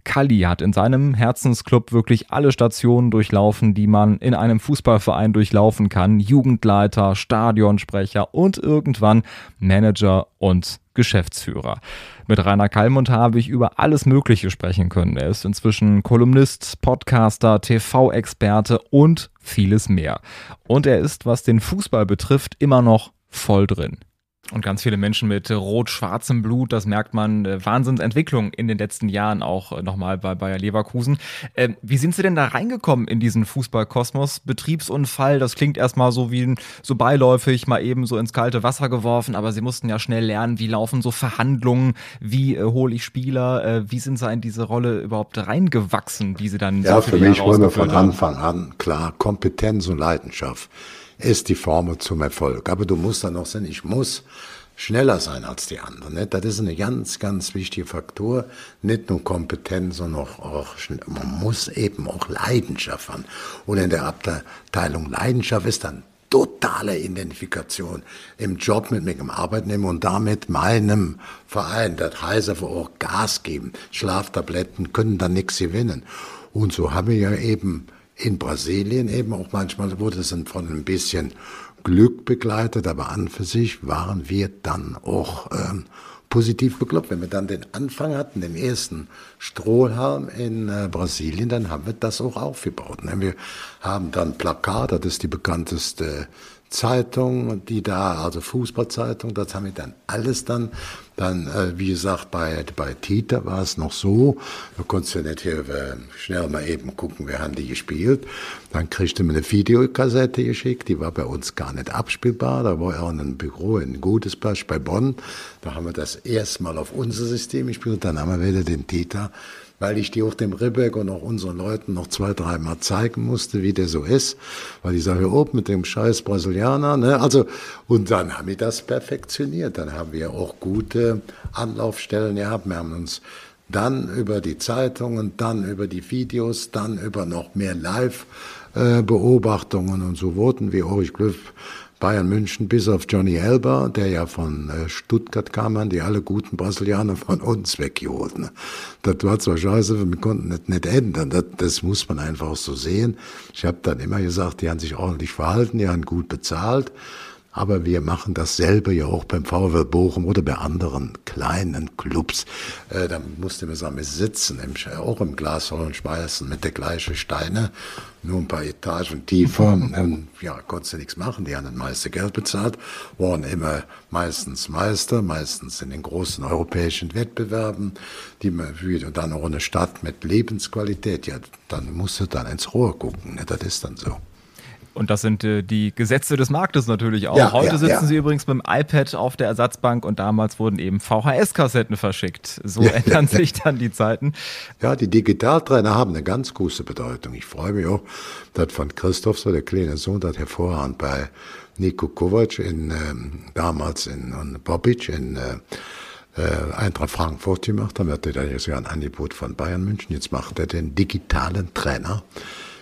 Kalli hat in seinem Herzensclub wirklich alle Stationen durchlaufen, die man in einem Fußballverein durchlaufen kann. Jugendleiter, Stadionsprecher und irgendwann Manager und Geschäftsführer. Mit Rainer Kallmund habe ich über alles Mögliche sprechen können. Er ist inzwischen Kolumnist, Podcaster, TV-Experte und vieles mehr. Und er ist, was den Fußball betrifft, immer noch voll drin. Und ganz viele Menschen mit rot-schwarzem Blut, das merkt man, äh, Wahnsinnsentwicklung in den letzten Jahren auch äh, nochmal bei Bayer Leverkusen. Äh, wie sind Sie denn da reingekommen in diesen Fußballkosmos? Betriebsunfall, das klingt erstmal so wie so beiläufig, mal eben so ins kalte Wasser geworfen, aber Sie mussten ja schnell lernen, wie laufen so Verhandlungen, wie äh, hole ich Spieler, äh, wie sind Sie in diese Rolle überhaupt reingewachsen, die Sie dann Ja, so für mich wollen wir von Anfang an klar Kompetenz und Leidenschaft ist die Formel zum Erfolg. Aber du musst dann noch sein, ich muss schneller sein als die anderen. Nicht? Das ist ein ganz, ganz wichtiger Faktor. Nicht nur Kompetenz, sondern auch, auch man muss eben auch Leidenschaft haben. Und in der Abteilung Leidenschaft ist dann totale Identifikation im Job mit meinem Arbeitnehmer und damit meinem Verein. Das heißt einfach auch Gas geben. Schlaftabletten können da nichts gewinnen. Und so haben wir ja eben in Brasilien eben auch manchmal wurde es von ein bisschen Glück begleitet, aber an für sich waren wir dann auch ähm, positiv bekloppt. Wenn wir dann den Anfang hatten, den ersten Strohhalm in äh, Brasilien, dann haben wir das auch aufgebaut. Ne? Wir haben dann Plakat, das ist die bekannteste Zeitung, die da, also Fußballzeitung, das haben wir dann alles dann, dann, äh, wie gesagt, bei, bei Tita war es noch so, da konntest du nicht hier äh, schnell mal eben gucken, wer haben die gespielt. Dann kriegst du mir eine Videokassette geschickt, die war bei uns gar nicht abspielbar, da war auch ein Büro in Gutesbach bei Bonn, da haben wir das erstmal auf unser System gespielt, dann haben wir wieder den Tita weil ich die auch dem Ribbeck und auch unseren Leuten noch zwei, dreimal zeigen musste, wie der so ist, weil ich sage, oh, mit dem scheiß Brasilianer, ne, also, und dann haben wir das perfektioniert, dann haben wir auch gute Anlaufstellen gehabt, wir haben uns dann über die Zeitungen, dann über die Videos, dann über noch mehr Live-Beobachtungen und so wurden wir auch, ich glaube, Bayern München bis auf Johnny Elber, der ja von äh, Stuttgart kam, haben die alle guten Brasilianer von uns weggeholt. Ne? Das war zwar scheiße, wir konnten das nicht ändern. Das, das muss man einfach so sehen. Ich habe dann immer gesagt, die haben sich ordentlich verhalten, die haben gut bezahlt. Aber wir machen dasselbe ja auch beim VW Bochum oder bei anderen kleinen Clubs. Äh, da musste man sagen, wir sitzen im, auch im Glashall und speisen mit der gleichen Steine, nur ein paar Etagen tiefer. Und, ja, konntest du nichts machen. Die haben das meiste Geld bezahlt, waren immer meistens Meister, meistens in den großen europäischen Wettbewerben, die man und dann auch eine Stadt mit Lebensqualität. Ja, dann musst du dann ins Rohr gucken. Ne? Das ist dann so. Und das sind äh, die Gesetze des Marktes natürlich auch. Ja, Heute ja, sitzen ja. Sie übrigens mit dem iPad auf der Ersatzbank und damals wurden eben VHS-Kassetten verschickt. So ändern sich dann die Zeiten. Ja, die Digitaltrainer haben eine ganz große Bedeutung. Ich freue mich auch, dass von Christoph, so der kleine Sohn, das hervorragend bei Nico Kovac in, ähm, damals in, in Bobic in äh, äh, Eintracht Frankfurt gemacht haben. Er hatte da jetzt ja ein Angebot von Bayern München. Jetzt macht er den digitalen Trainer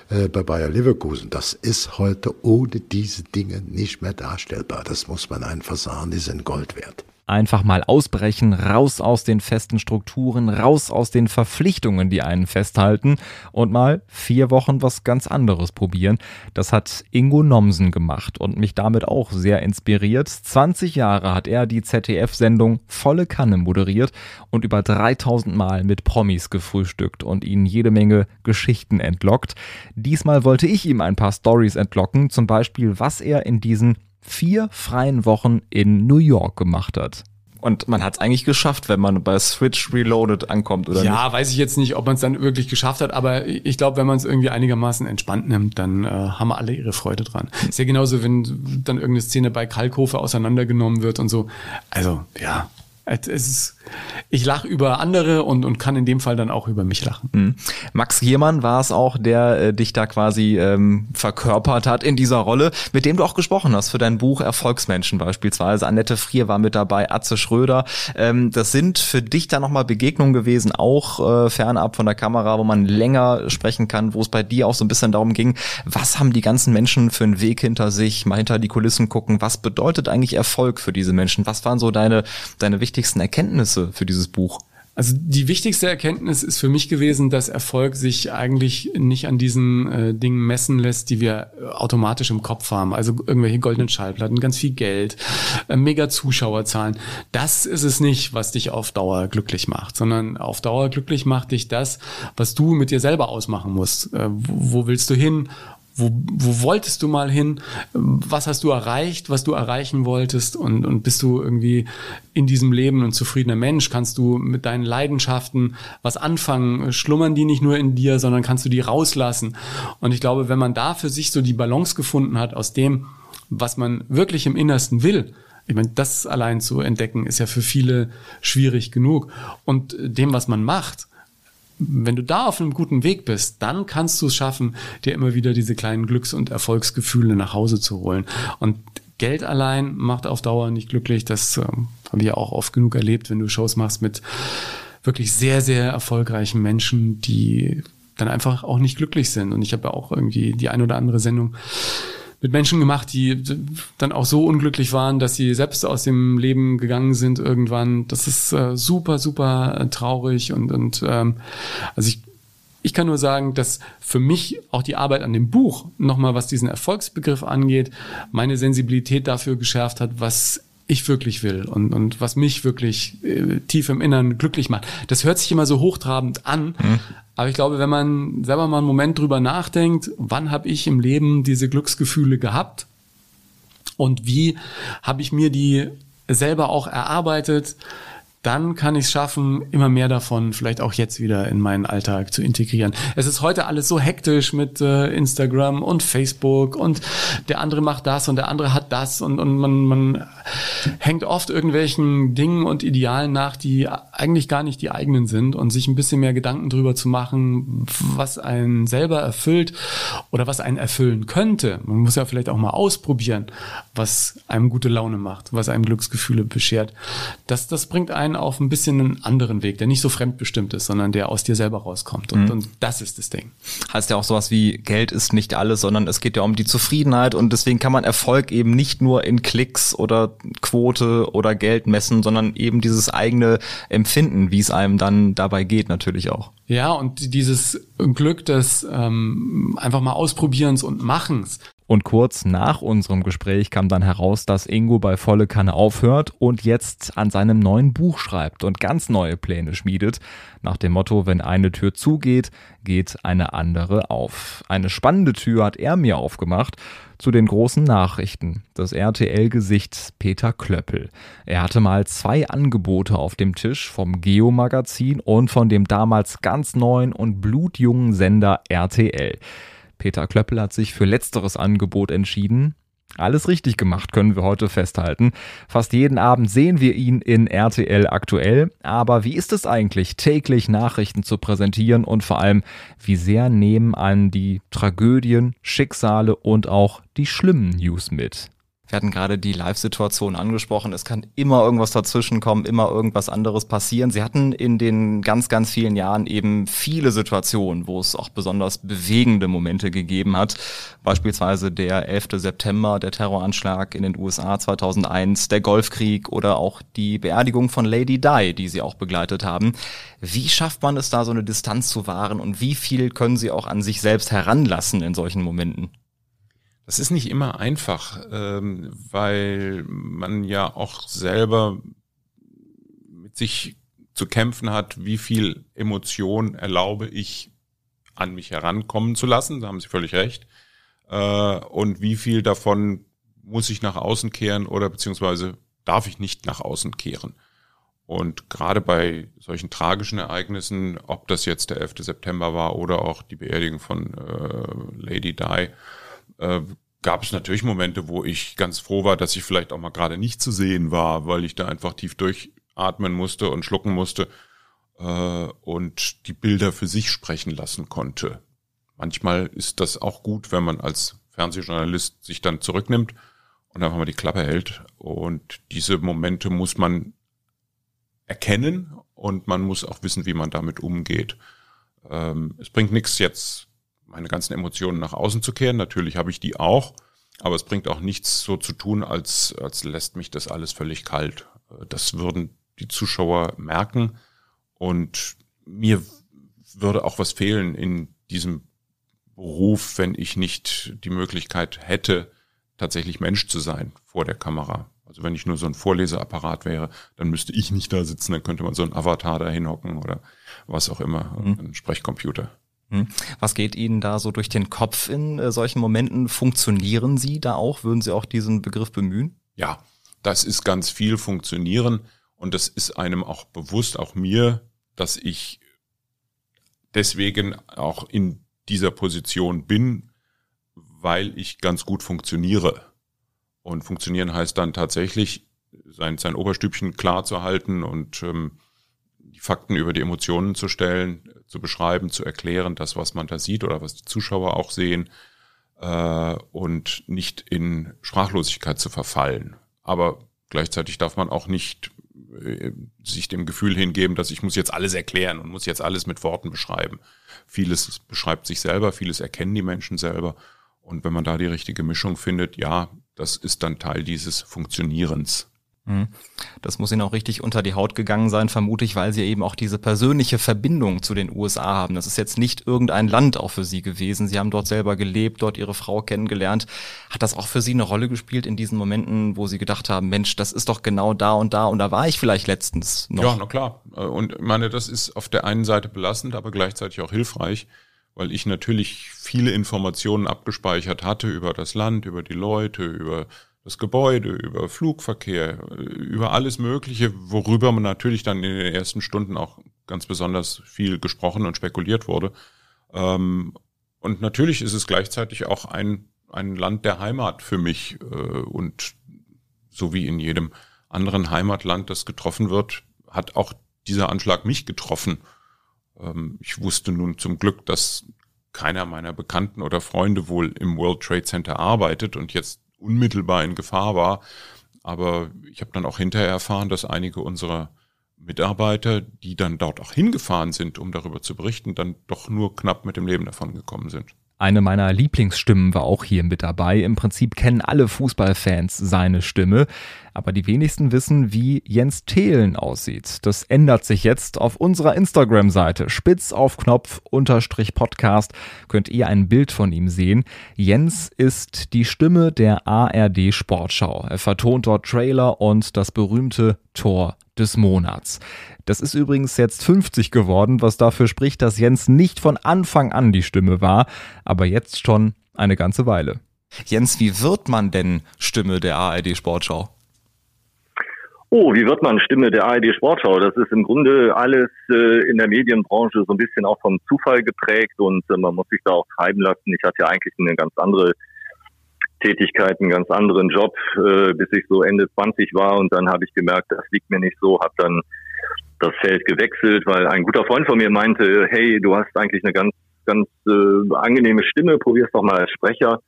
äh, bei Bayer Leverkusen. Das ist heute ohne diese Dinge nicht mehr darstellbar. Das muss man einfach sagen, die sind Gold wert. Einfach mal ausbrechen, raus aus den festen Strukturen, raus aus den Verpflichtungen, die einen festhalten und mal vier Wochen was ganz anderes probieren. Das hat Ingo Nomsen gemacht und mich damit auch sehr inspiriert. 20 Jahre hat er die ZDF-Sendung Volle Kanne moderiert und über 3000 Mal mit Promis gefrühstückt und ihnen jede Menge Geschichten entlockt. Diesmal wollte ich ihm ein paar Stories entlocken, zum Beispiel was er in diesen vier freien Wochen in New York gemacht hat. Und man hat es eigentlich geschafft, wenn man bei Switch Reloaded ankommt, oder ja, nicht? weiß ich jetzt nicht, ob man es dann wirklich geschafft hat, aber ich glaube, wenn man es irgendwie einigermaßen entspannt nimmt, dann äh, haben alle ihre Freude dran. Ist ja genauso, wenn dann irgendeine Szene bei Kalkofe auseinandergenommen wird und so. Also, ja, ist, ich lache über andere und, und kann in dem Fall dann auch über mich lachen. Mhm. Max Giermann war es auch, der äh, dich da quasi ähm, verkörpert hat in dieser Rolle, mit dem du auch gesprochen hast für dein Buch Erfolgsmenschen beispielsweise. Annette Frier war mit dabei, Atze Schröder. Ähm, das sind für dich da nochmal Begegnungen gewesen, auch äh, fernab von der Kamera, wo man länger sprechen kann, wo es bei dir auch so ein bisschen darum ging, was haben die ganzen Menschen für einen Weg hinter sich, mal hinter die Kulissen gucken, was bedeutet eigentlich Erfolg für diese Menschen? Was waren so deine, deine wichtigsten Erkenntnisse für dieses Buch? Also die wichtigste Erkenntnis ist für mich gewesen, dass Erfolg sich eigentlich nicht an diesen äh, Dingen messen lässt, die wir äh, automatisch im Kopf haben. Also irgendwelche goldenen Schallplatten, ganz viel Geld, äh, mega Zuschauerzahlen. Das ist es nicht, was dich auf Dauer glücklich macht, sondern auf Dauer glücklich macht dich das, was du mit dir selber ausmachen musst. Äh, wo, wo willst du hin? Wo, wo wolltest du mal hin? Was hast du erreicht, was du erreichen wolltest? Und, und bist du irgendwie in diesem Leben ein zufriedener Mensch? Kannst du mit deinen Leidenschaften was anfangen? Schlummern die nicht nur in dir, sondern kannst du die rauslassen? Und ich glaube, wenn man da für sich so die Balance gefunden hat aus dem, was man wirklich im Innersten will, ich meine, das allein zu entdecken, ist ja für viele schwierig genug. Und dem, was man macht, wenn du da auf einem guten Weg bist, dann kannst du es schaffen, dir immer wieder diese kleinen Glücks- und Erfolgsgefühle nach Hause zu holen. Und Geld allein macht auf Dauer nicht glücklich. Das äh, habe ich ja auch oft genug erlebt, wenn du Shows machst mit wirklich sehr, sehr erfolgreichen Menschen, die dann einfach auch nicht glücklich sind. Und ich habe ja auch irgendwie die ein oder andere Sendung mit Menschen gemacht, die dann auch so unglücklich waren, dass sie selbst aus dem Leben gegangen sind irgendwann. Das ist äh, super, super äh, traurig und, und ähm, also ich ich kann nur sagen, dass für mich auch die Arbeit an dem Buch, nochmal was diesen Erfolgsbegriff angeht, meine Sensibilität dafür geschärft hat, was ich wirklich will und, und was mich wirklich äh, tief im Innern glücklich macht. Das hört sich immer so hochtrabend an, mhm. aber ich glaube, wenn man selber mal einen Moment drüber nachdenkt, wann habe ich im Leben diese Glücksgefühle gehabt und wie habe ich mir die selber auch erarbeitet, dann kann ich es schaffen, immer mehr davon vielleicht auch jetzt wieder in meinen Alltag zu integrieren. Es ist heute alles so hektisch mit äh, Instagram und Facebook und der andere macht das und der andere hat das und, und man, man hängt oft irgendwelchen Dingen und Idealen nach, die eigentlich gar nicht die eigenen sind und sich ein bisschen mehr Gedanken drüber zu machen, was einen selber erfüllt oder was einen erfüllen könnte. Man muss ja vielleicht auch mal ausprobieren, was einem gute Laune macht, was einem Glücksgefühle beschert. Das, das bringt einen auf ein bisschen einen anderen Weg, der nicht so fremdbestimmt ist, sondern der aus dir selber rauskommt. Und, mhm. und das ist das Ding. Heißt ja auch sowas wie Geld ist nicht alles, sondern es geht ja um die Zufriedenheit und deswegen kann man Erfolg eben nicht nur in Klicks oder Quote oder Geld messen, sondern eben dieses eigene Empfinden, wie es einem dann dabei geht, natürlich auch. Ja, und dieses Glück des ähm, einfach mal Ausprobierens und Machens. Und kurz nach unserem Gespräch kam dann heraus, dass Ingo bei Volle Kanne aufhört und jetzt an seinem neuen Buch schreibt und ganz neue Pläne schmiedet. Nach dem Motto, wenn eine Tür zugeht, geht eine andere auf. Eine spannende Tür hat er mir aufgemacht zu den großen Nachrichten. Das RTL-Gesicht Peter Klöppel. Er hatte mal zwei Angebote auf dem Tisch vom Geo-Magazin und von dem damals ganz neuen und blutjungen Sender RTL. Peter Klöppel hat sich für letzteres Angebot entschieden. Alles richtig gemacht, können wir heute festhalten. Fast jeden Abend sehen wir ihn in RTL aktuell. Aber wie ist es eigentlich, täglich Nachrichten zu präsentieren und vor allem, wie sehr nehmen an die Tragödien, Schicksale und auch die schlimmen News mit? Wir hatten gerade die Live-Situation angesprochen. Es kann immer irgendwas dazwischen kommen, immer irgendwas anderes passieren. Sie hatten in den ganz, ganz vielen Jahren eben viele Situationen, wo es auch besonders bewegende Momente gegeben hat. Beispielsweise der 11. September, der Terroranschlag in den USA 2001, der Golfkrieg oder auch die Beerdigung von Lady Di, die Sie auch begleitet haben. Wie schafft man es da, so eine Distanz zu wahren und wie viel können Sie auch an sich selbst heranlassen in solchen Momenten? Das ist nicht immer einfach, ähm, weil man ja auch selber mit sich zu kämpfen hat, wie viel Emotion erlaube ich an mich herankommen zu lassen, da haben Sie völlig recht, äh, und wie viel davon muss ich nach außen kehren oder beziehungsweise darf ich nicht nach außen kehren. Und gerade bei solchen tragischen Ereignissen, ob das jetzt der 11. September war oder auch die Beerdigung von äh, Lady Di, äh, gab es natürlich Momente, wo ich ganz froh war, dass ich vielleicht auch mal gerade nicht zu sehen war, weil ich da einfach tief durchatmen musste und schlucken musste äh, und die Bilder für sich sprechen lassen konnte. Manchmal ist das auch gut, wenn man als Fernsehjournalist sich dann zurücknimmt und einfach mal die Klappe hält. Und diese Momente muss man erkennen und man muss auch wissen, wie man damit umgeht. Ähm, es bringt nichts jetzt meine ganzen Emotionen nach außen zu kehren. Natürlich habe ich die auch, aber es bringt auch nichts so zu tun, als, als lässt mich das alles völlig kalt. Das würden die Zuschauer merken und mir würde auch was fehlen in diesem Beruf, wenn ich nicht die Möglichkeit hätte, tatsächlich Mensch zu sein vor der Kamera. Also wenn ich nur so ein Vorleseapparat wäre, dann müsste ich nicht da sitzen, dann könnte man so ein Avatar da hinhocken oder was auch immer, mhm. ein Sprechcomputer. Hm. Was geht Ihnen da so durch den Kopf in äh, solchen Momenten? Funktionieren Sie da auch? Würden Sie auch diesen Begriff bemühen? Ja, das ist ganz viel funktionieren und das ist einem auch bewusst, auch mir, dass ich deswegen auch in dieser Position bin, weil ich ganz gut funktioniere. Und funktionieren heißt dann tatsächlich, sein, sein Oberstübchen klar zu halten und ähm, die Fakten über die Emotionen zu stellen, zu beschreiben, zu erklären, das, was man da sieht oder was die Zuschauer auch sehen äh, und nicht in Sprachlosigkeit zu verfallen. Aber gleichzeitig darf man auch nicht äh, sich dem Gefühl hingeben, dass ich muss jetzt alles erklären und muss jetzt alles mit Worten beschreiben. Vieles beschreibt sich selber, vieles erkennen die Menschen selber. Und wenn man da die richtige Mischung findet, ja, das ist dann Teil dieses Funktionierens. Mhm. Das muss Ihnen auch richtig unter die Haut gegangen sein, vermute ich, weil Sie eben auch diese persönliche Verbindung zu den USA haben. Das ist jetzt nicht irgendein Land auch für Sie gewesen. Sie haben dort selber gelebt, dort Ihre Frau kennengelernt. Hat das auch für Sie eine Rolle gespielt in diesen Momenten, wo Sie gedacht haben, Mensch, das ist doch genau da und da und da war ich vielleicht letztens noch? Ja, na klar. Und ich meine, das ist auf der einen Seite belastend, aber gleichzeitig auch hilfreich, weil ich natürlich viele Informationen abgespeichert hatte über das Land, über die Leute, über das Gebäude, über Flugverkehr, über alles Mögliche, worüber man natürlich dann in den ersten Stunden auch ganz besonders viel gesprochen und spekuliert wurde. Ähm, und natürlich ist es gleichzeitig auch ein, ein Land der Heimat für mich. Äh, und so wie in jedem anderen Heimatland, das getroffen wird, hat auch dieser Anschlag mich getroffen. Ähm, ich wusste nun zum Glück, dass keiner meiner Bekannten oder Freunde wohl im World Trade Center arbeitet und jetzt unmittelbar in Gefahr war. Aber ich habe dann auch hinterher erfahren, dass einige unserer Mitarbeiter, die dann dort auch hingefahren sind, um darüber zu berichten, dann doch nur knapp mit dem Leben davon gekommen sind. Eine meiner Lieblingsstimmen war auch hier mit dabei. Im Prinzip kennen alle Fußballfans seine Stimme, aber die wenigsten wissen, wie Jens Thelen aussieht. Das ändert sich jetzt auf unserer Instagram-Seite. Spitz auf Knopf unterstrich Podcast könnt ihr ein Bild von ihm sehen. Jens ist die Stimme der ARD Sportschau. Er vertont dort Trailer und das berühmte Tor des Monats. Das ist übrigens jetzt 50 geworden, was dafür spricht, dass Jens nicht von Anfang an die Stimme war, aber jetzt schon eine ganze Weile. Jens, wie wird man denn Stimme der ARD Sportschau? Oh, wie wird man Stimme der ARD Sportschau? Das ist im Grunde alles äh, in der Medienbranche so ein bisschen auch vom Zufall geprägt und äh, man muss sich da auch treiben lassen. Ich hatte ja eigentlich eine ganz andere Tätigkeit, einen ganz anderen Job, äh, bis ich so Ende 20 war und dann habe ich gemerkt, das liegt mir nicht so, habe dann das Feld gewechselt, weil ein guter Freund von mir meinte, hey, du hast eigentlich eine ganz, ganz äh, angenehme Stimme, probier's doch mal als Sprecher.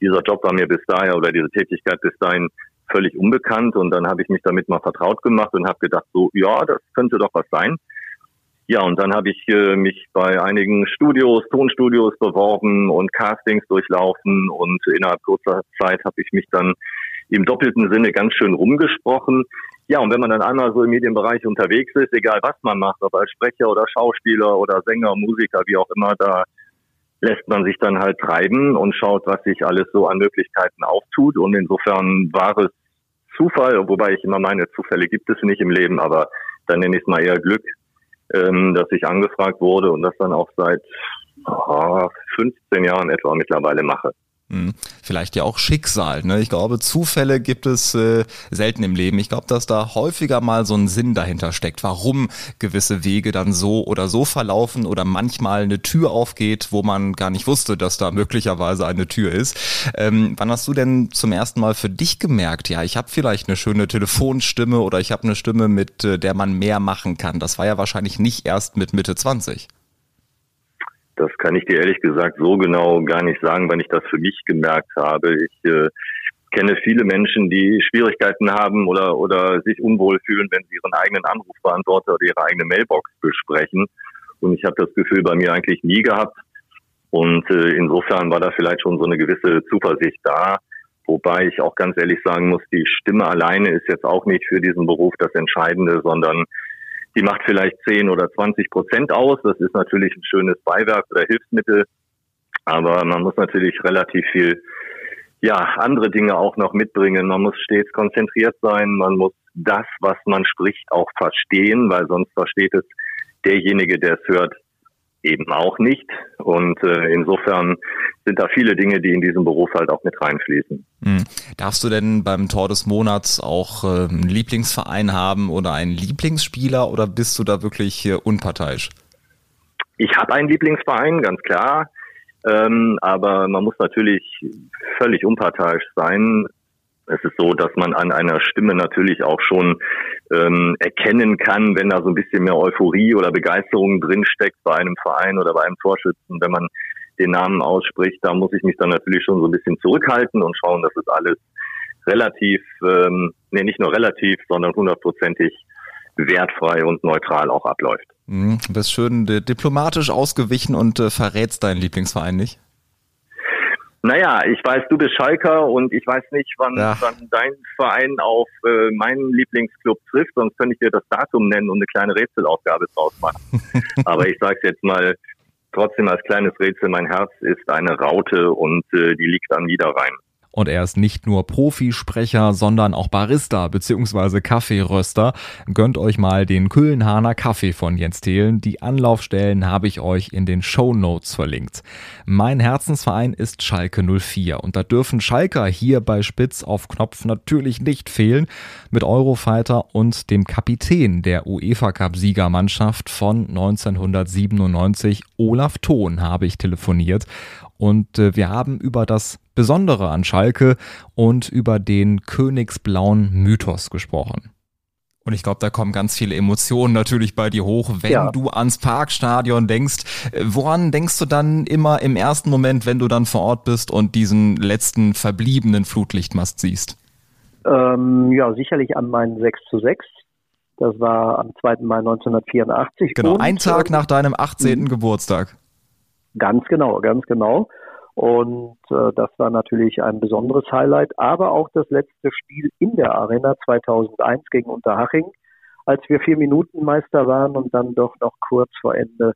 dieser Job war mir bis dahin oder diese Tätigkeit bis dahin völlig unbekannt und dann habe ich mich damit mal vertraut gemacht und habe gedacht, so ja, das könnte doch was sein. Ja, und dann habe ich äh, mich bei einigen Studios, Tonstudios beworben und Castings durchlaufen und innerhalb kurzer Zeit habe ich mich dann im doppelten Sinne ganz schön rumgesprochen. Ja, und wenn man dann einmal so im Medienbereich unterwegs ist, egal was man macht, ob als Sprecher oder Schauspieler oder Sänger, Musiker, wie auch immer, da lässt man sich dann halt treiben und schaut, was sich alles so an Möglichkeiten auftut. Und insofern war es Zufall, wobei ich immer meine, Zufälle gibt es nicht im Leben, aber dann nenne ich es mal eher Glück, ähm, dass ich angefragt wurde und das dann auch seit oh, 15 Jahren etwa mittlerweile mache. Hm. Vielleicht ja auch Schicksal. Ne? Ich glaube, Zufälle gibt es äh, selten im Leben. Ich glaube, dass da häufiger mal so ein Sinn dahinter steckt, warum gewisse Wege dann so oder so verlaufen oder manchmal eine Tür aufgeht, wo man gar nicht wusste, dass da möglicherweise eine Tür ist. Ähm, wann hast du denn zum ersten Mal für dich gemerkt, ja, ich habe vielleicht eine schöne Telefonstimme oder ich habe eine Stimme, mit äh, der man mehr machen kann? Das war ja wahrscheinlich nicht erst mit Mitte 20. Das kann ich dir ehrlich gesagt so genau gar nicht sagen, wann ich das für mich gemerkt habe. Ich äh, kenne viele Menschen, die Schwierigkeiten haben oder, oder sich unwohl fühlen, wenn sie ihren eigenen Anrufbeantworter oder ihre eigene Mailbox besprechen. Und ich habe das Gefühl bei mir eigentlich nie gehabt. Und äh, insofern war da vielleicht schon so eine gewisse Zuversicht da. Wobei ich auch ganz ehrlich sagen muss, die Stimme alleine ist jetzt auch nicht für diesen Beruf das Entscheidende, sondern die macht vielleicht 10 oder 20 Prozent aus. Das ist natürlich ein schönes Beiwerk oder Hilfsmittel. Aber man muss natürlich relativ viel, ja, andere Dinge auch noch mitbringen. Man muss stets konzentriert sein. Man muss das, was man spricht, auch verstehen, weil sonst versteht es derjenige, der es hört, eben auch nicht. Und äh, insofern sind da viele Dinge, die in diesem Beruf halt auch mit reinfließen. Hm. Darfst du denn beim Tor des Monats auch äh, einen Lieblingsverein haben oder einen Lieblingsspieler oder bist du da wirklich äh, unparteiisch? Ich habe einen Lieblingsverein, ganz klar. Ähm, aber man muss natürlich völlig unparteiisch sein. Es ist so, dass man an einer Stimme natürlich auch schon ähm, erkennen kann, wenn da so ein bisschen mehr Euphorie oder Begeisterung drinsteckt bei einem Verein oder bei einem Torschützen, wenn man den Namen ausspricht, da muss ich mich dann natürlich schon so ein bisschen zurückhalten und schauen, dass es alles relativ, ähm, nee, nicht nur relativ, sondern hundertprozentig wertfrei und neutral auch abläuft. Mhm, bist schön diplomatisch ausgewichen und äh, verrätst deinen Lieblingsverein nicht? Naja, ich weiß, du bist Schalker und ich weiß nicht, wann, ja. wann dein Verein auf äh, meinen Lieblingsclub trifft, sonst könnte ich dir das Datum nennen und eine kleine Rätselaufgabe draus machen. Aber ich sage jetzt mal trotzdem als kleines Rätsel, mein Herz ist eine Raute und äh, die liegt am Niederrhein. Und er ist nicht nur Profisprecher, sondern auch Barista bzw. Kaffeeröster. Gönnt euch mal den Küllenhahner Kaffee von Jens Thelen. Die Anlaufstellen habe ich euch in den Show Notes verlinkt. Mein Herzensverein ist Schalke 04 und da dürfen Schalker hier bei Spitz auf Knopf natürlich nicht fehlen. Mit Eurofighter und dem Kapitän der UEFA Cup Siegermannschaft von 1997, Olaf Thon, habe ich telefoniert und äh, wir haben über das Besondere an Schalke und über den königsblauen Mythos gesprochen. Und ich glaube, da kommen ganz viele Emotionen natürlich bei dir hoch, wenn ja. du ans Parkstadion denkst. Äh, woran denkst du dann immer im ersten Moment, wenn du dann vor Ort bist und diesen letzten verbliebenen Flutlichtmast siehst? Ähm, ja, sicherlich an meinen 6 zu 6. Das war am 2. Mai 1984. Genau, ein Tag nach deinem 18. Geburtstag. Ganz genau, ganz genau. Und äh, das war natürlich ein besonderes Highlight, aber auch das letzte Spiel in der Arena 2001 gegen Unterhaching, als wir vier Minuten Meister waren und dann doch noch kurz vor Ende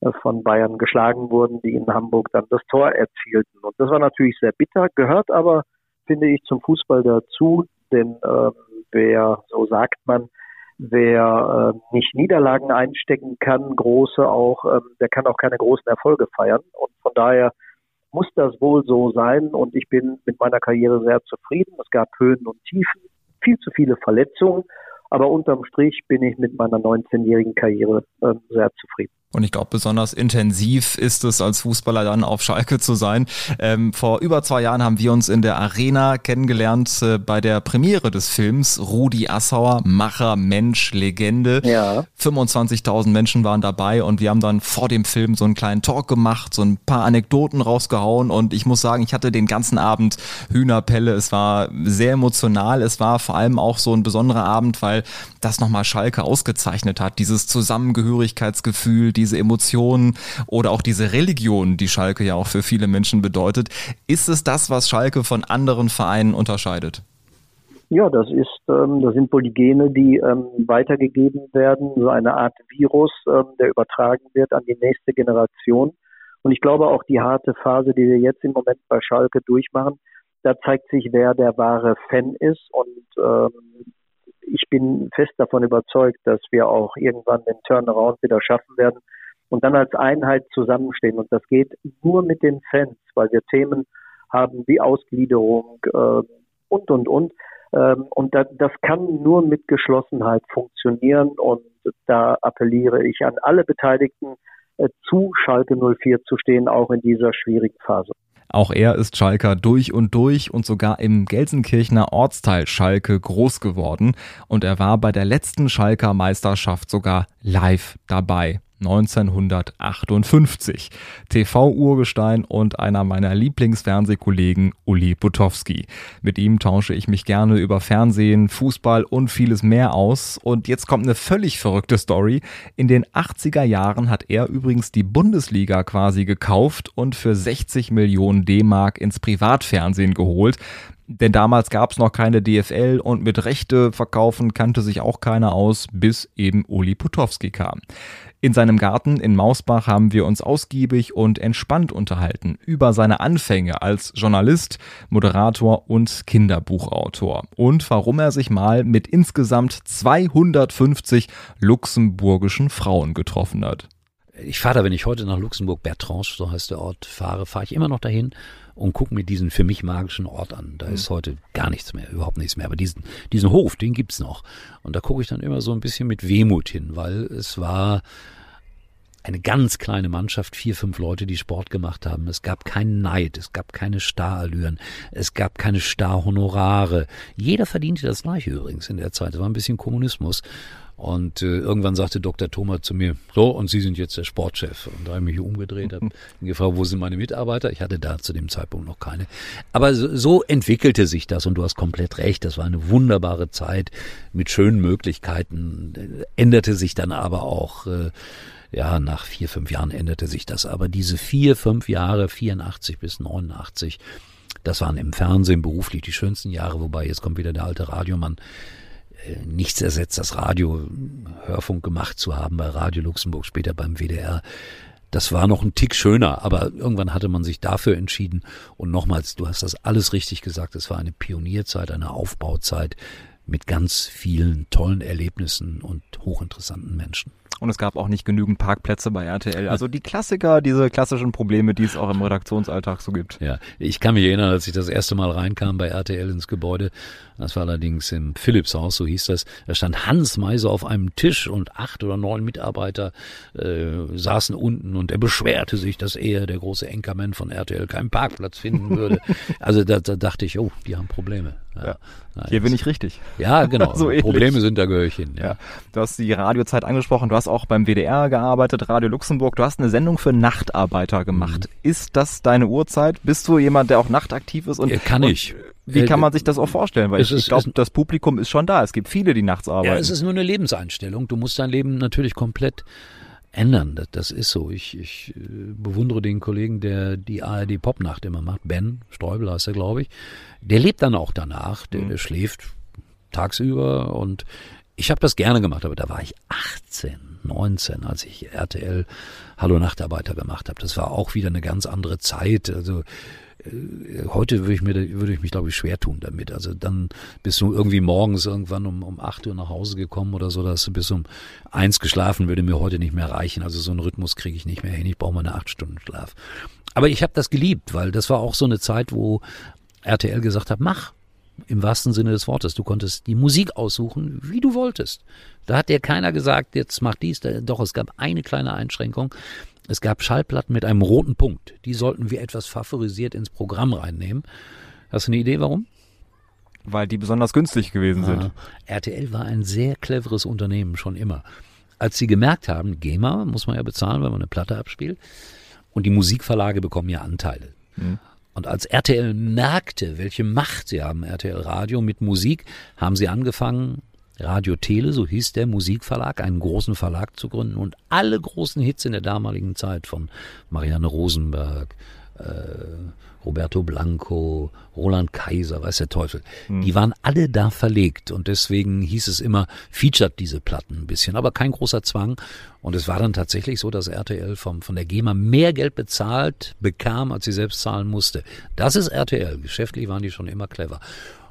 äh, von Bayern geschlagen wurden, die in Hamburg dann das Tor erzielten. Und das war natürlich sehr bitter, gehört aber, finde ich, zum Fußball dazu, denn äh, wer, so sagt man, Wer äh, nicht Niederlagen einstecken kann, große auch, ähm, der kann auch keine großen Erfolge feiern. Und von daher muss das wohl so sein. Und ich bin mit meiner Karriere sehr zufrieden. Es gab Höhen und Tiefen, viel zu viele Verletzungen. Aber unterm Strich bin ich mit meiner 19-jährigen Karriere äh, sehr zufrieden. Und ich glaube, besonders intensiv ist es als Fußballer dann auf Schalke zu sein. Ähm, vor über zwei Jahren haben wir uns in der Arena kennengelernt äh, bei der Premiere des Films Rudi Assauer, Macher, Mensch, Legende. Ja. 25.000 Menschen waren dabei und wir haben dann vor dem Film so einen kleinen Talk gemacht, so ein paar Anekdoten rausgehauen und ich muss sagen, ich hatte den ganzen Abend Hühnerpelle. Es war sehr emotional. Es war vor allem auch so ein besonderer Abend, weil das nochmal Schalke ausgezeichnet hat. Dieses Zusammengehörigkeitsgefühl, diese Emotionen oder auch diese Religion, die Schalke ja auch für viele Menschen bedeutet. Ist es das, was Schalke von anderen Vereinen unterscheidet? Ja, das ist, ähm, das sind Polygene, die ähm, weitergegeben werden, so eine Art Virus, ähm, der übertragen wird an die nächste Generation. Und ich glaube auch die harte Phase, die wir jetzt im Moment bei Schalke durchmachen, da zeigt sich, wer der wahre Fan ist. Und ähm, ich bin fest davon überzeugt, dass wir auch irgendwann den Turnaround wieder schaffen werden und dann als Einheit zusammenstehen. Und das geht nur mit den Fans, weil wir Themen haben wie Ausgliederung äh, und, und, und. Ähm, und da, das kann nur mit Geschlossenheit funktionieren. Und da appelliere ich an alle Beteiligten, äh, zu Schalke 04 zu stehen, auch in dieser schwierigen Phase. Auch er ist Schalker durch und durch und sogar im Gelsenkirchener Ortsteil Schalke groß geworden und er war bei der letzten Schalker Meisterschaft sogar live dabei. 1958. TV-Urgestein und einer meiner Lieblingsfernsehkollegen, Uli Butowski. Mit ihm tausche ich mich gerne über Fernsehen, Fußball und vieles mehr aus. Und jetzt kommt eine völlig verrückte Story. In den 80er Jahren hat er übrigens die Bundesliga quasi gekauft und für 60 Millionen D-Mark ins Privatfernsehen geholt. Denn damals gab es noch keine DFL und mit Rechte verkaufen kannte sich auch keiner aus, bis eben Uli Putowski kam. In seinem Garten in Mausbach haben wir uns ausgiebig und entspannt unterhalten über seine Anfänge als Journalist, Moderator und Kinderbuchautor und warum er sich mal mit insgesamt 250 luxemburgischen Frauen getroffen hat. Ich fahre da, wenn ich heute nach Luxemburg, Bertrange, so heißt der Ort, fahre, fahre ich immer noch dahin und gucke mir diesen für mich magischen Ort an. Da mhm. ist heute gar nichts mehr, überhaupt nichts mehr. Aber diesen, diesen Hof, den gibt's noch. Und da gucke ich dann immer so ein bisschen mit Wehmut hin, weil es war eine ganz kleine Mannschaft, vier, fünf Leute, die Sport gemacht haben. Es gab keinen Neid, es gab keine Starallüren, es gab keine Starhonorare. Jeder verdiente das gleiche übrigens in der Zeit. Es war ein bisschen Kommunismus. Und äh, irgendwann sagte Dr. Thomas zu mir, so, und Sie sind jetzt der Sportchef. Und da habe ich mich umgedreht, habe gefragt, wo sind meine Mitarbeiter? Ich hatte da zu dem Zeitpunkt noch keine. Aber so, so entwickelte sich das und du hast komplett recht. Das war eine wunderbare Zeit mit schönen Möglichkeiten. Änderte sich dann aber auch. Äh, ja, nach vier, fünf Jahren änderte sich das. Aber diese vier, fünf Jahre, 84 bis 89, das waren im Fernsehen beruflich die schönsten Jahre, wobei jetzt kommt wieder der alte Radiomann. Äh, nichts ersetzt das Radio, Hörfunk gemacht zu haben bei Radio Luxemburg, später beim WDR. Das war noch ein Tick schöner, aber irgendwann hatte man sich dafür entschieden. Und nochmals, du hast das alles richtig gesagt, es war eine Pionierzeit, eine Aufbauzeit mit ganz vielen tollen Erlebnissen und hochinteressanten Menschen. Und es gab auch nicht genügend Parkplätze bei RTL. Also die Klassiker, diese klassischen Probleme, die es auch im Redaktionsalltag so gibt. Ja, ich kann mich erinnern, als ich das erste Mal reinkam bei RTL ins Gebäude, das war allerdings im Philipshaus, so hieß das, da stand Hans Meiser auf einem Tisch und acht oder neun Mitarbeiter äh, saßen unten und er beschwerte sich, dass er, der große Enkermann von RTL, keinen Parkplatz finden würde. also da, da dachte ich, oh, die haben Probleme. Ja. Ja. Hier bin ich richtig. Ja, genau. so Probleme sind, da gehöre ich hin. Ja. ja. Du hast die Radiozeit angesprochen, du hast auch beim WDR gearbeitet, Radio Luxemburg, du hast eine Sendung für Nachtarbeiter gemacht. Mhm. Ist das deine Uhrzeit? Bist du jemand, der auch nachtaktiv ist? Und, kann und ich. Wie kann man sich das auch vorstellen? Weil ich, ich glaube, das Publikum ist schon da. Es gibt viele, die nachts arbeiten. Ja, es ist nur eine Lebenseinstellung. Du musst dein Leben natürlich komplett ändern. Das, das ist so. Ich, ich äh, bewundere den Kollegen, der die ARD Popnacht immer macht. Ben Streubel heißt er, glaube ich. Der lebt dann auch danach. Der, mhm. der schläft tagsüber und ich habe das gerne gemacht, aber da war ich 18, 19, als ich RTL Hallo Nachtarbeiter gemacht habe. Das war auch wieder eine ganz andere Zeit. Also äh, heute würde ich mir würde ich mich glaube ich schwer tun damit. Also dann bist du irgendwie morgens irgendwann um um acht Uhr nach Hause gekommen oder so, dass du bis um eins geschlafen würde mir heute nicht mehr reichen. Also so einen Rhythmus kriege ich nicht mehr hin. Ich brauche meine acht Stunden Schlaf. Aber ich habe das geliebt, weil das war auch so eine Zeit, wo RTL gesagt hat, mach, Im wahrsten Sinne des Wortes. Du konntest die Musik aussuchen, wie du wolltest. Da hat dir keiner gesagt, jetzt mach dies. Doch, es gab eine kleine Einschränkung. Es gab Schallplatten mit einem roten Punkt. Die sollten wir etwas favorisiert ins Programm reinnehmen. Hast du eine Idee, warum? Weil die besonders günstig gewesen sind. Ah, RTL war ein sehr cleveres Unternehmen, schon immer. Als sie gemerkt haben, GEMA muss man ja bezahlen, wenn man eine Platte abspielt, und die Musikverlage bekommen ja Anteile. Mhm. Und als RTL merkte, welche Macht sie haben, RTL Radio mit Musik, haben sie angefangen, Radio Tele, so hieß der Musikverlag, einen großen Verlag zu gründen und alle großen Hits in der damaligen Zeit von Marianne Rosenberg, Roberto Blanco, Roland Kaiser, weiß der Teufel. Mhm. Die waren alle da verlegt und deswegen hieß es immer, featured diese Platten ein bisschen, aber kein großer Zwang. Und es war dann tatsächlich so, dass RTL vom, von der GEMA mehr Geld bezahlt bekam, als sie selbst zahlen musste. Das ist RTL. Geschäftlich waren die schon immer clever.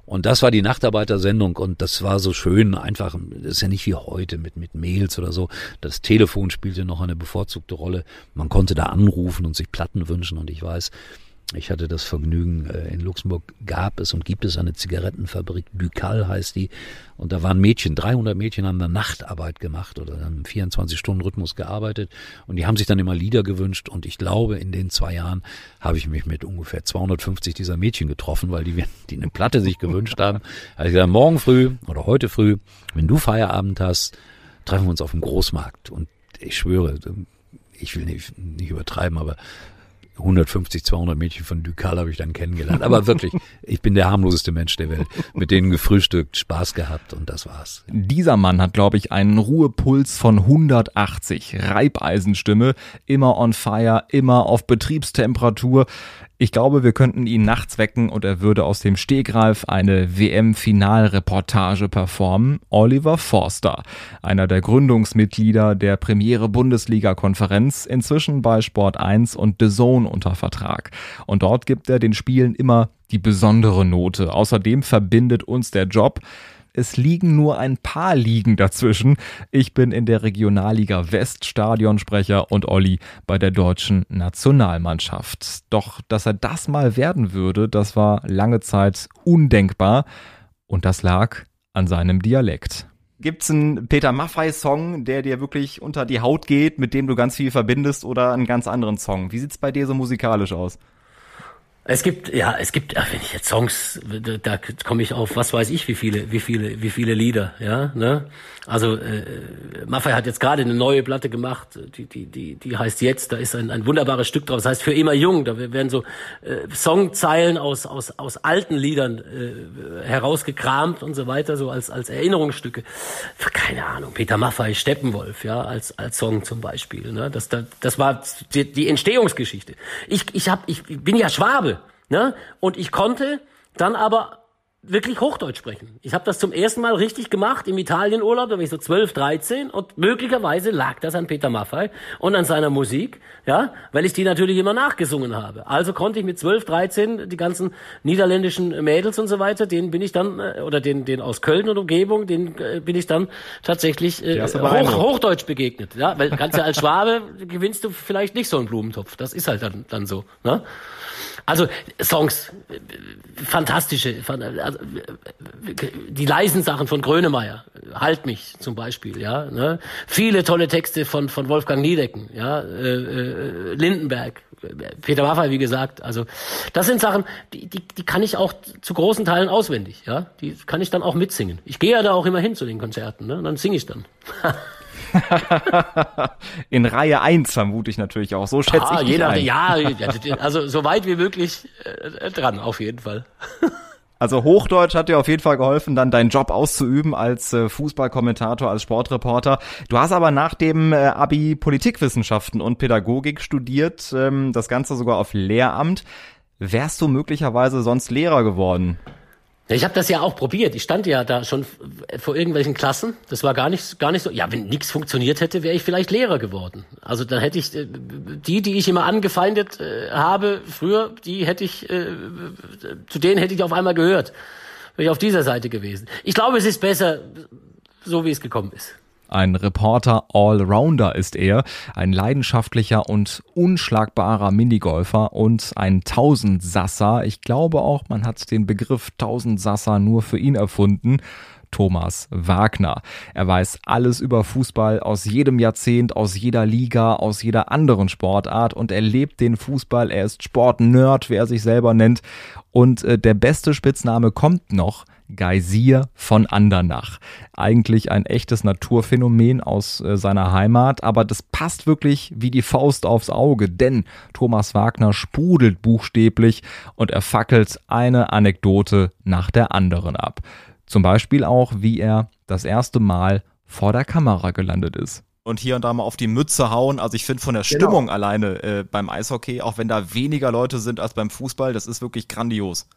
Und das war die Nachtarbeitersendung und das war so schön, einfach, das ist ja nicht wie heute mit, mit Mails oder so. Das Telefon spielte noch eine bevorzugte Rolle. Man konnte da anrufen und sich Platten wünschen und ich weiß, ich hatte das Vergnügen, äh, in Luxemburg gab es und gibt es eine Zigarettenfabrik, Ducal heißt die. Und da waren Mädchen, 300 Mädchen haben da Nachtarbeit gemacht oder dann im 24-Stunden-Rhythmus gearbeitet. Und die haben sich dann immer Lieder gewünscht. Und ich glaube, in den zwei Jahren habe ich mich mit ungefähr 250 dieser Mädchen getroffen, weil die, die eine Platte sich gewünscht haben. Also ich gesagt, morgen früh oder heute früh, wenn du Feierabend hast, treffen wir uns auf dem Großmarkt. Und ich schwöre, ich will nicht, nicht übertreiben, aber 150, 200 Mädchen von Ducal habe ich dann kennengelernt. Aber wirklich, ich bin der harmloseste Mensch der Welt. Mit denen gefrühstückt, Spaß gehabt und das war's. Dieser Mann hat, glaube ich, einen Ruhepuls von 180. Reibeisenstimme, immer on fire, immer auf Betriebstemperatur. Ich glaube, wir könnten ihn nachts wecken und er würde aus dem Stegreif eine WM-Finalreportage performen. Oliver Forster, einer der Gründungsmitglieder der Premiere Bundesliga-Konferenz, inzwischen bei Sport 1 und The Zone unter Vertrag. Und dort gibt er den Spielen immer die besondere Note. Außerdem verbindet uns der Job es liegen nur ein paar Ligen dazwischen. Ich bin in der Regionalliga West Stadionsprecher und Olli bei der deutschen Nationalmannschaft. Doch, dass er das mal werden würde, das war lange Zeit undenkbar. Und das lag an seinem Dialekt. Gibt's einen Peter Maffei-Song, der dir wirklich unter die Haut geht, mit dem du ganz viel verbindest, oder einen ganz anderen Song? Wie sieht's bei dir so musikalisch aus? Es gibt, ja, es gibt, wenn ich jetzt Songs, da komme ich auf, was weiß ich, wie viele, wie viele, wie viele Lieder, ja, ne? Also äh, Maffei hat jetzt gerade eine neue Platte gemacht, die, die, die, die heißt jetzt, da ist ein, ein wunderbares Stück drauf, das heißt für immer jung, da werden so äh, Songzeilen aus, aus, aus alten Liedern äh, herausgekramt und so weiter, so als, als Erinnerungsstücke. Keine Ahnung, Peter Maffei, Steppenwolf, ja, als, als Song zum Beispiel. Ne? Das, das, das war die, die Entstehungsgeschichte. Ich, ich, hab, ich bin ja Schwabe, ne? Und ich konnte dann aber wirklich Hochdeutsch sprechen. Ich habe das zum ersten Mal richtig gemacht im Italienurlaub, da war ich so 12, 13 und möglicherweise lag das an Peter Maffay und an seiner Musik, ja, weil ich die natürlich immer nachgesungen habe. Also konnte ich mit 12, 13 die ganzen niederländischen Mädels und so weiter, denen bin ich dann äh, oder den den aus Köln und Umgebung, den äh, bin ich dann tatsächlich äh, hoch, Hochdeutsch begegnet, ja, weil ganz ja als Schwabe gewinnst du vielleicht nicht so einen Blumentopf. Das ist halt dann dann so, ne? Also Songs, fantastische, also, die leisen Sachen von Grönemeyer, Halt mich zum Beispiel, ja, ne? viele tolle Texte von von Wolfgang Niedecken, ja, äh, äh, Lindenberg, Peter Maffay, wie gesagt, also das sind Sachen, die, die, die kann ich auch zu großen Teilen auswendig, ja, die kann ich dann auch mitsingen. Ich gehe ja da auch immer hin zu den Konzerten, ne? Und dann singe ich dann. In Reihe 1 vermute ich natürlich auch. So schätze ah, ich jeder, ein. Ja, also so weit wie möglich äh, dran, auf jeden Fall. Also Hochdeutsch hat dir auf jeden Fall geholfen, dann deinen Job auszuüben als äh, Fußballkommentator, als Sportreporter. Du hast aber nach dem äh, Abi Politikwissenschaften und Pädagogik studiert, ähm, das Ganze sogar auf Lehramt. Wärst du möglicherweise sonst Lehrer geworden? Ich habe das ja auch probiert. Ich stand ja da schon vor irgendwelchen Klassen. Das war gar nicht, gar nicht so. Ja, wenn nichts funktioniert hätte, wäre ich vielleicht Lehrer geworden. Also dann hätte ich äh, die, die ich immer angefeindet äh, habe früher, die hätte ich, äh, zu denen hätte ich auf einmal gehört. Wäre ich auf dieser Seite gewesen. Ich glaube, es ist besser, so wie es gekommen ist. Ein Reporter Allrounder ist er, ein leidenschaftlicher und unschlagbarer Minigolfer und ein Tausendsasser. Ich glaube auch, man hat den Begriff Tausendsasser nur für ihn erfunden. Thomas Wagner. Er weiß alles über Fußball aus jedem Jahrzehnt, aus jeder Liga, aus jeder anderen Sportart und er lebt den Fußball. Er ist Sportnerd, wie er sich selber nennt. Und äh, der beste Spitzname kommt noch. Geysir von Andernach. Eigentlich ein echtes Naturphänomen aus äh, seiner Heimat, aber das passt wirklich wie die Faust aufs Auge, denn Thomas Wagner sprudelt buchstäblich und er fackelt eine Anekdote nach der anderen ab. Zum Beispiel auch, wie er das erste Mal vor der Kamera gelandet ist und hier und da mal auf die Mütze hauen. Also ich finde von der Genau. Stimmung alleine äh, beim Eishockey, auch wenn da weniger Leute sind als beim Fußball, das ist wirklich grandios.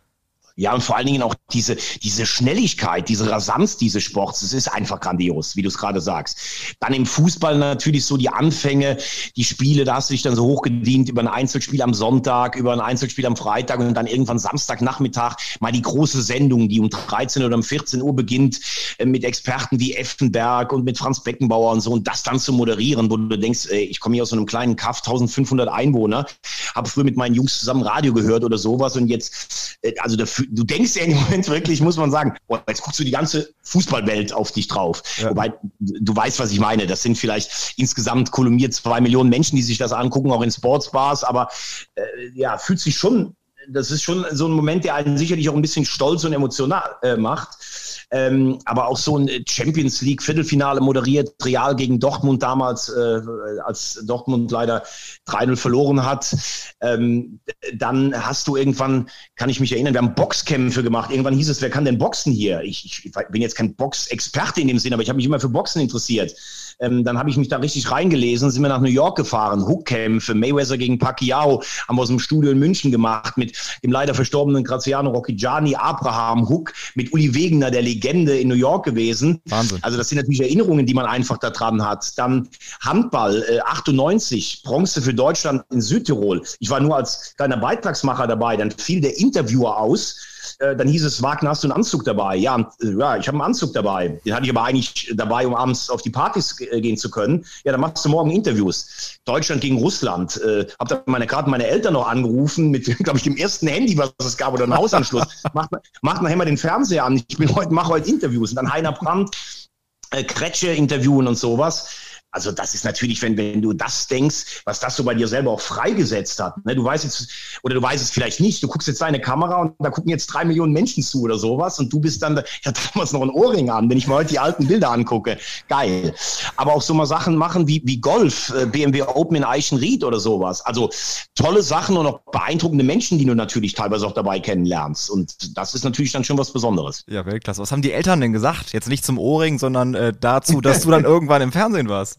Ja, und vor allen Dingen auch diese, diese Schnelligkeit, diese Rasanz dieses Sports, das ist einfach grandios, wie du es gerade sagst. Dann im Fußball natürlich so die Anfänge, die Spiele, da hast du dich dann so hochgedient über ein Einzelspiel am Sonntag, über ein Einzelspiel am Freitag und dann irgendwann Samstagnachmittag mal die große Sendung, die um 13 oder um 14 Uhr beginnt, äh, mit Experten wie Effenberg und mit Franz Beckenbauer und so und das dann zu moderieren, wo du denkst, ey, ich komme hier aus so einem kleinen Kaff, 1500 Einwohner, habe früher mit meinen Jungs zusammen Radio gehört oder sowas und jetzt, äh, also dafür, du denkst ja im Moment wirklich, muss man sagen, boah, jetzt guckst du die ganze Fußballwelt auf dich drauf. Wobei, du weißt, was ich meine. Das sind vielleicht insgesamt kolumniert zwei Millionen Menschen, die sich das angucken, auch in Sportsbars, aber äh, ja, fühlt sich schon, das ist schon so ein Moment, der einen sicherlich auch ein bisschen stolz und emotional äh, macht. Ähm, aber auch so ein Champions League Viertelfinale moderiert, Real gegen Dortmund damals, äh, als Dortmund leider 3-0 verloren hat. Ähm, dann hast du irgendwann, kann ich mich erinnern, wir haben Boxkämpfe gemacht. Irgendwann hieß es, wer kann denn boxen hier? Ich, ich bin jetzt kein Boxexperte in dem Sinn, aber ich habe mich immer für Boxen interessiert. Ähm, dann habe ich mich da richtig reingelesen, sind wir nach New York gefahren, Hookkämpfe, Mayweather gegen Pacquiao, haben wir aus dem Studio in München gemacht mit dem leider verstorbenen Graziano Rocchigiani, Abraham Hook, mit Uli Wegener, der Legende in New York gewesen. Wahnsinn. Also das sind natürlich Erinnerungen, die man einfach da dran hat. Dann Handball, äh, 98, Bronze für Deutschland in Südtirol. Ich war nur als kleiner Beitragsmacher dabei, dann fiel der Interviewer aus. Äh, Dann hieß es, Wagner, hast du einen Anzug dabei? Ja, äh, ja ich habe einen Anzug dabei. Den hatte ich aber eigentlich dabei, um abends auf die Partys äh, gehen zu können. Ja, dann machst du morgen Interviews. Deutschland gegen Russland. Äh, hab dann meine, gerade meine Eltern noch angerufen mit, glaube ich, dem ersten Handy, was es gab, oder einem Hausanschluss. macht, macht nachher mal den Fernseher an. Ich bin heute, mache heute Interviews. Und dann Heiner Brandt, äh, Kretsche interviewen und sowas. Also das ist natürlich, wenn, wenn du das denkst, was das so bei dir selber auch freigesetzt hat. Ne? Du weißt jetzt, oder du weißt es vielleicht nicht, du guckst jetzt deine Kamera und da gucken jetzt drei Millionen Menschen zu oder sowas und du bist dann, ich hatte damals noch einen Ohrring an, wenn ich mir heute die alten Bilder angucke. Geil. Aber auch so mal Sachen machen wie, wie Golf, äh, BMW Open in Eichenried oder sowas. Also tolle Sachen und auch beeindruckende Menschen, die du natürlich teilweise auch dabei kennenlernst. Und das ist natürlich dann schon was Besonderes. Ja, Weltklasse. Was haben die Eltern denn gesagt? Jetzt nicht zum Ohrring, sondern äh, dazu, dass du dann irgendwann im Fernsehen warst.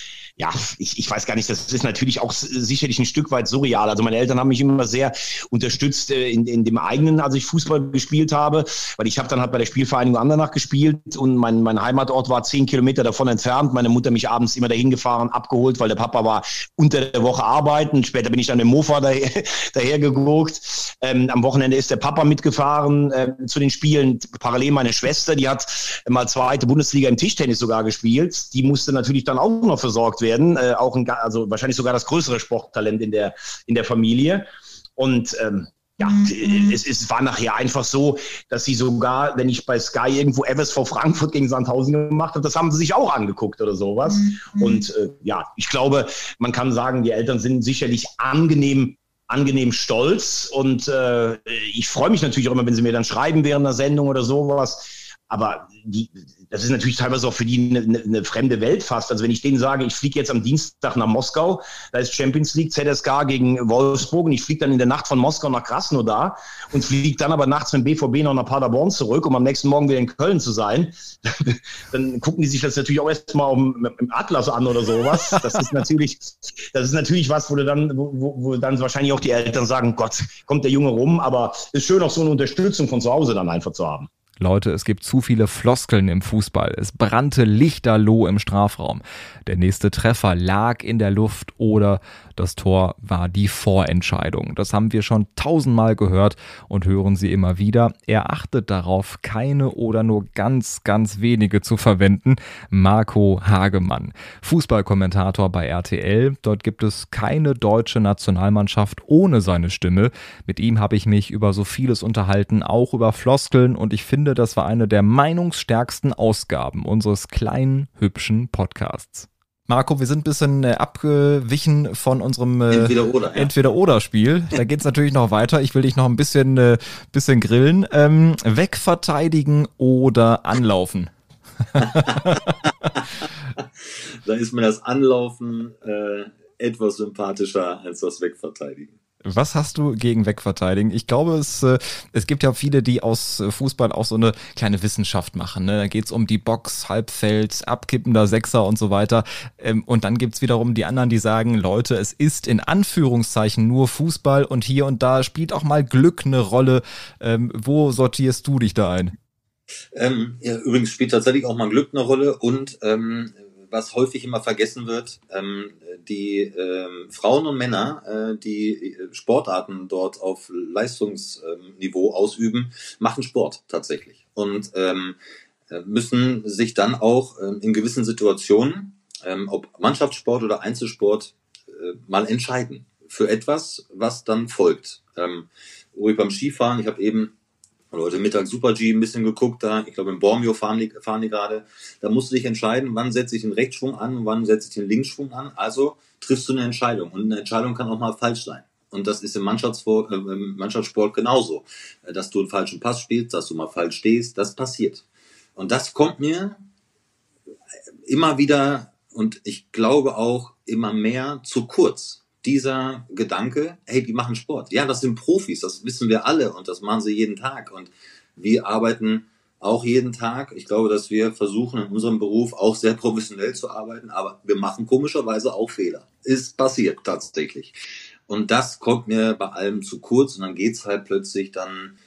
ja, ich, ich weiß gar nicht, das ist natürlich auch sicherlich ein Stück weit surreal. Also meine Eltern haben mich immer sehr unterstützt äh, in, in dem eigenen, als ich Fußball gespielt habe, weil ich habe dann halt bei der Spielvereinigung Andernach gespielt und mein, mein Heimatort war zehn Kilometer davon entfernt. Meine Mutter mich abends immer dahin gefahren, abgeholt, weil der Papa war unter der Woche arbeiten. Später bin ich dann dem Mofa daher, daher geguckt. Ähm, am Wochenende ist der Papa mitgefahren äh, zu den Spielen. Parallel meine Schwester, die hat mal zweite Bundesliga im Tischtennis sogar gespielt. Die musste natürlich dann auch noch versorgt werden. Äh, auch ein, also wahrscheinlich sogar das größere Sporttalent in der, in der Familie. Und ähm, ja, es, es war nachher einfach so, dass sie sogar, wenn ich bei Sky irgendwo Evers vor Frankfurt gegen Sandhausen gemacht habe, das haben sie sich auch angeguckt oder sowas. Und äh, ja, ich glaube, man kann sagen, die Eltern sind sicherlich angenehm angenehm stolz und äh, ich freue mich natürlich auch immer, wenn sie mir dann schreiben während der Sendung oder sowas. Aber die, das ist natürlich teilweise auch für die eine, eine, eine fremde Welt fast. Also wenn ich denen sage, ich fliege jetzt am Dienstag nach Moskau, da ist Champions League, ZSK gegen Wolfsburg und ich fliege dann in der Nacht von Moskau nach Krasnodar und fliege dann aber nachts mit BVB noch nach Paderborn zurück, um am nächsten Morgen wieder in Köln zu sein, dann gucken die sich das natürlich auch erstmal im, Atlas an oder sowas. Das ist natürlich, das ist natürlich was, wo dann, wo, wo- dann wahrscheinlich auch die Eltern sagen, Gott, kommt der Junge rum, aber ist schön auch so eine Unterstützung von zu Hause dann einfach zu haben. Leute, es gibt zu viele Floskeln im Fußball. Es brannte lichterloh im Strafraum. Der nächste Treffer lag in der Luft oder das Tor war die Vorentscheidung. Das haben wir schon tausendmal gehört und hören sie immer wieder. Er achtet darauf, keine oder nur ganz, ganz wenige zu verwenden. Marco Hagemann, Fußballkommentator bei RTL. Dort gibt es keine deutsche Nationalmannschaft ohne seine Stimme. Mit ihm habe ich mich über so vieles unterhalten, auch über Floskeln und ich finde, das war eine der meinungsstärksten Ausgaben unseres kleinen, hübschen Podcasts. Marco, wir sind ein bisschen äh, abgewichen von unserem äh, Entweder-Oder, ja. Entweder-Oder-Spiel. Da geht's natürlich noch weiter. Ich will dich noch ein bisschen, äh, bisschen grillen. Ähm, wegverteidigen oder anlaufen? da ist mir das Anlaufen äh, etwas sympathischer als das Wegverteidigen. Was hast du gegen Wegverteidigen? Ich glaube, es, äh, es gibt ja viele, die aus äh, Fußball auch so eine kleine Wissenschaft machen. Ne? Da geht's um die Box, Halbfeld, abkippender Sechser und so weiter. Ähm, und dann gibt's wiederum die anderen, die sagen, Leute, es ist in Anführungszeichen nur Fußball und hier und da spielt auch mal Glück eine Rolle. Ähm, wo sortierst du dich da ein? Ähm, ja, übrigens spielt tatsächlich auch mal Glück eine Rolle und ähm, was häufig immer vergessen wird, ähm, die ähm, Frauen und Männer, äh, die äh, Sportarten dort auf Leistungsniveau ausüben, machen Sport tatsächlich und ähm, äh, müssen sich dann auch ähm, in gewissen Situationen, ähm, ob Mannschaftssport oder Einzelsport, äh, mal entscheiden für etwas, was dann folgt. Ähm, beim Skifahren, ich habe eben oder heute Mittag Super G ein bisschen geguckt da. Ich glaube, in Bormio fahren die, fahren die gerade. Da musst du dich entscheiden, wann setze ich den Rechtsschwung an und wann setze ich den Linksschwung an. Also triffst du eine Entscheidung. Und eine Entscheidung kann auch mal falsch sein. Und das ist im Mannschaftssport, äh, im Mannschaftssport genauso. Dass du einen falschen Pass spielst, dass du mal falsch stehst, das passiert. Und das kommt mir immer wieder und ich glaube auch immer mehr zu kurz dieser Gedanke, hey, die machen Sport. Ja, das sind Profis, das wissen wir alle und das machen sie jeden Tag. Und wir arbeiten auch jeden Tag. Ich glaube, dass wir versuchen in unserem Beruf auch sehr professionell zu arbeiten, aber wir machen komischerweise auch Fehler. Ist passiert tatsächlich. Und das kommt mir bei allem zu kurz und dann geht's halt plötzlich dann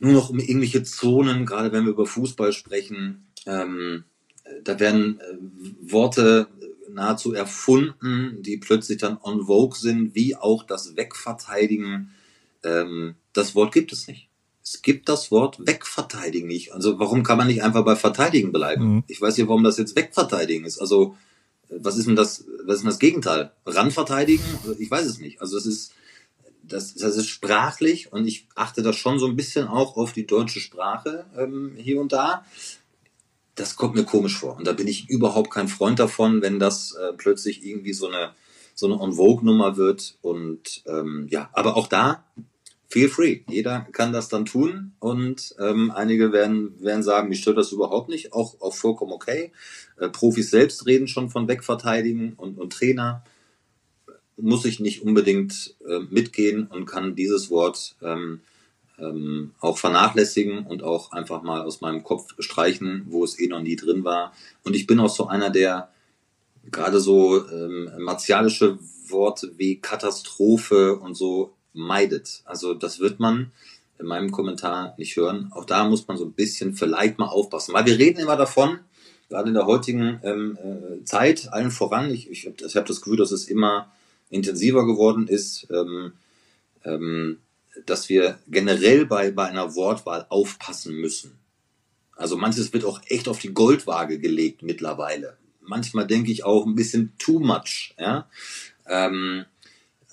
nur noch um irgendwelche Zonen, gerade wenn wir über Fußball sprechen. Ähm, da werden äh, Worte nahezu erfunden, die plötzlich dann on vogue sind, wie auch das Wegverteidigen. Ähm, das Wort gibt es nicht. Es gibt das Wort wegverteidigen nicht. Also warum kann man nicht einfach bei verteidigen bleiben? Mhm. Ich weiß nicht, warum das jetzt wegverteidigen ist. Also was ist denn das, was ist denn das Gegenteil? Ranverteidigen? Ich weiß es nicht. Also das ist, das, das ist sprachlich und ich achte da schon so ein bisschen auch auf die deutsche Sprache ähm, hier und da das kommt mir komisch vor. Und da bin ich überhaupt kein Freund davon, wenn das äh, plötzlich irgendwie so eine, so eine On-Vogue-Nummer wird. Und ähm, ja, aber auch da, feel free. Jeder kann das dann tun. Und ähm, einige werden, werden sagen, mich stört das überhaupt nicht. Auch, auch vollkommen okay. Äh, Profis selbst reden schon von Wegverteidigen und, und Trainer. Muss ich nicht unbedingt äh, mitgehen und kann dieses Wort ähm, ähm, auch vernachlässigen und auch einfach mal aus meinem Kopf streichen, wo es eh noch nie drin war. Und ich bin auch so einer, der gerade so ähm, martialische Worte wie Katastrophe und so meidet. Also das wird man in meinem Kommentar nicht hören. Auch da muss man so ein bisschen vielleicht mal aufpassen, weil wir reden immer davon, gerade in der heutigen ähm, äh, Zeit, allen voran. Ich, ich, habe das Gefühl, dass es immer intensiver geworden ist. Ähm, ähm, dass wir generell bei, bei einer Wortwahl aufpassen müssen. Also manches wird auch echt auf die Goldwaage gelegt mittlerweile. Manchmal denke ich auch ein bisschen too much, ja. Ähm,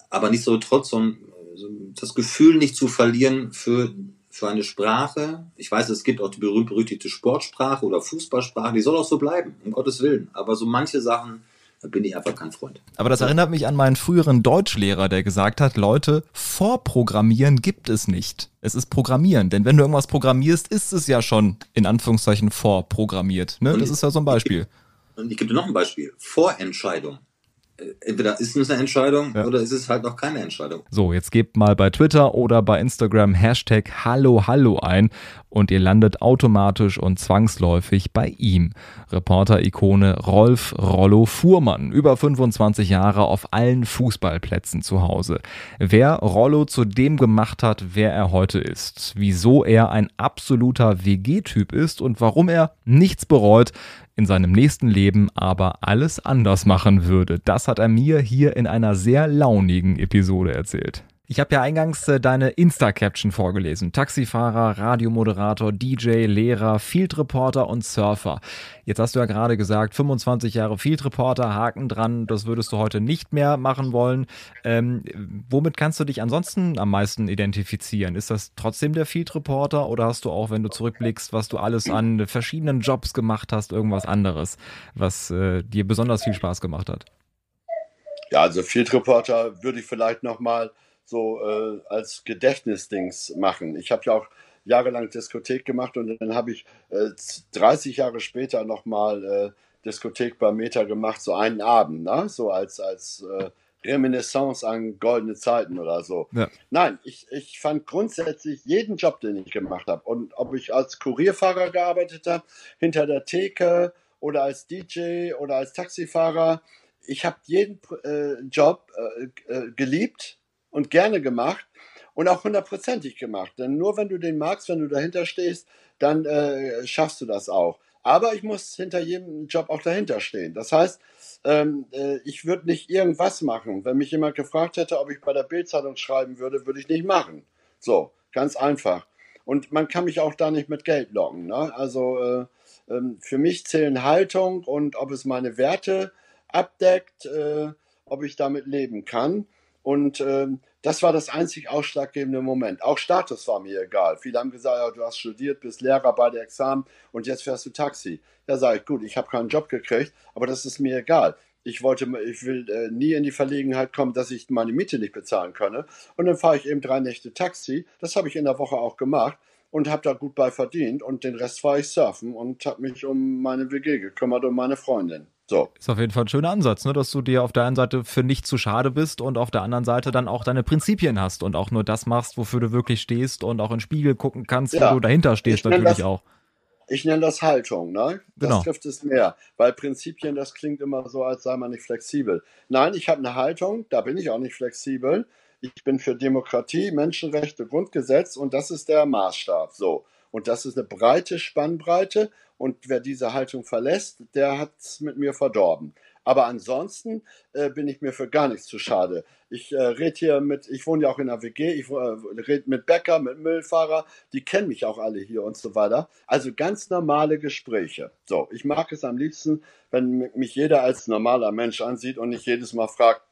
aber nicht so so das Gefühl nicht zu verlieren für, für eine Sprache. Ich weiß, es gibt auch die berühmt-berüchtigte Sportsprache oder Fußballsprache, die soll auch so bleiben, um Gottes Willen. Aber so manche Sachen, bin ich einfach kein Freund. Aber das erinnert mich an meinen früheren Deutschlehrer, der gesagt hat, Leute, Vorprogrammieren gibt es nicht. Es ist Programmieren. Denn wenn du irgendwas programmierst, ist es ja schon in Anführungszeichen vorprogrammiert. Ne? Das ist ja so ein Beispiel. Und ich gebe dir noch ein Beispiel. Vorentscheidung. Entweder ist es eine Entscheidung ja. oder ist es halt noch keine Entscheidung. So, jetzt gebt mal bei Twitter oder bei Instagram Hashtag Hallo Hallo ein und ihr landet automatisch und zwangsläufig bei ihm. Reporter-Ikone Rolf Rollo Fuhrmann, über 25 Jahre auf allen Fußballplätzen zu Hause. Wer Rollo zu dem gemacht hat, wer er heute ist, wieso er ein absoluter WG-Typ ist und warum er nichts bereut, in seinem nächsten Leben aber alles anders machen würde. Das hat er mir hier in einer sehr launigen Episode erzählt. Ich habe ja eingangs äh, deine Insta-Caption vorgelesen. Taxifahrer, Radiomoderator, DJ, Lehrer, Field Reporter und Surfer. Jetzt hast du ja gerade gesagt, 25 Jahre Field Reporter, Haken dran, das würdest du heute nicht mehr machen wollen. Ähm, womit kannst du dich ansonsten am meisten identifizieren? Ist das trotzdem der Field Reporter oder hast du auch, wenn du zurückblickst, was du alles an verschiedenen Jobs gemacht hast, irgendwas anderes, was äh, dir besonders viel Spaß gemacht hat? Ja, also Field Reporter würde ich vielleicht nochmal so äh, als Gedächtnisdings machen. Ich habe ja auch jahrelang Diskothek gemacht und dann habe ich äh, 30 Jahre später nochmal äh, Diskothek bei Meta gemacht, so einen Abend, ne? so als, als äh, Reminiscence an goldene Zeiten oder so. Ja. Nein, ich, ich fand grundsätzlich jeden Job, den ich gemacht habe und ob ich als Kurierfahrer gearbeitet habe, hinter der Theke oder als DJ oder als Taxifahrer, ich habe jeden äh, Job äh, äh geliebt und gerne gemacht und auch hundertprozentig gemacht. Denn nur wenn du den magst, wenn du dahinter stehst, dann äh, schaffst du das auch. Aber ich muss hinter jedem Job auch dahinter stehen. Das heißt, ähm, äh, ich würde nicht irgendwas machen. Wenn mich jemand gefragt hätte, ob ich bei der Bildzeitung schreiben würde, würde ich nicht machen. So, ganz einfach. Und man kann mich auch da nicht mit Geld locken. Ne? Also äh, ähm, für mich zählen Haltung und ob es meine Werte abdeckt, äh, ob ich damit leben kann. Und ähm, das war das einzig ausschlaggebende Moment. Auch Status war mir egal. Viele haben gesagt, ja, du hast studiert, bist Lehrer bei der Examen und jetzt fährst du Taxi. Da sage ich, gut, ich habe keinen Job gekriegt, aber das ist mir egal. Ich wollte, ich will äh, nie in die Verlegenheit kommen, dass ich meine Miete nicht bezahlen könne. Und dann fahre ich eben drei Nächte Taxi. Das habe ich in der Woche auch gemacht und habe da gut bei verdient. Und den Rest war ich surfen und habe mich um meine WG gekümmert und meine Freundin. So. Ist auf jeden Fall ein schöner Ansatz, ne? dass du dir auf der einen Seite für nicht zu schade bist und auf der anderen Seite dann auch deine Prinzipien hast und auch nur das machst, wofür du wirklich stehst und auch in den Spiegel gucken kannst, ja. wo du dahinter stehst natürlich das, auch. Ich nenne das Haltung, ne? Das genau. trifft es mehr, weil Prinzipien, das klingt immer so, als sei man nicht flexibel. Nein, ich habe eine Haltung, da bin ich auch nicht flexibel. Ich bin für Demokratie, Menschenrechte, Grundgesetz und das ist der Maßstab. So. Und das ist eine breite Spannbreite und wer diese Haltung verlässt, der hat es mit mir verdorben. Aber ansonsten äh, bin ich mir für gar nichts zu schade. Ich äh, rede hier mit, ich wohne ja auch in der WG, ich äh, rede mit Bäcker, mit Müllfahrer, die kennen mich auch alle hier und so weiter. Also ganz normale Gespräche. So, ich mag es am liebsten, wenn mich jeder als normaler Mensch ansieht und nicht jedes Mal fragt,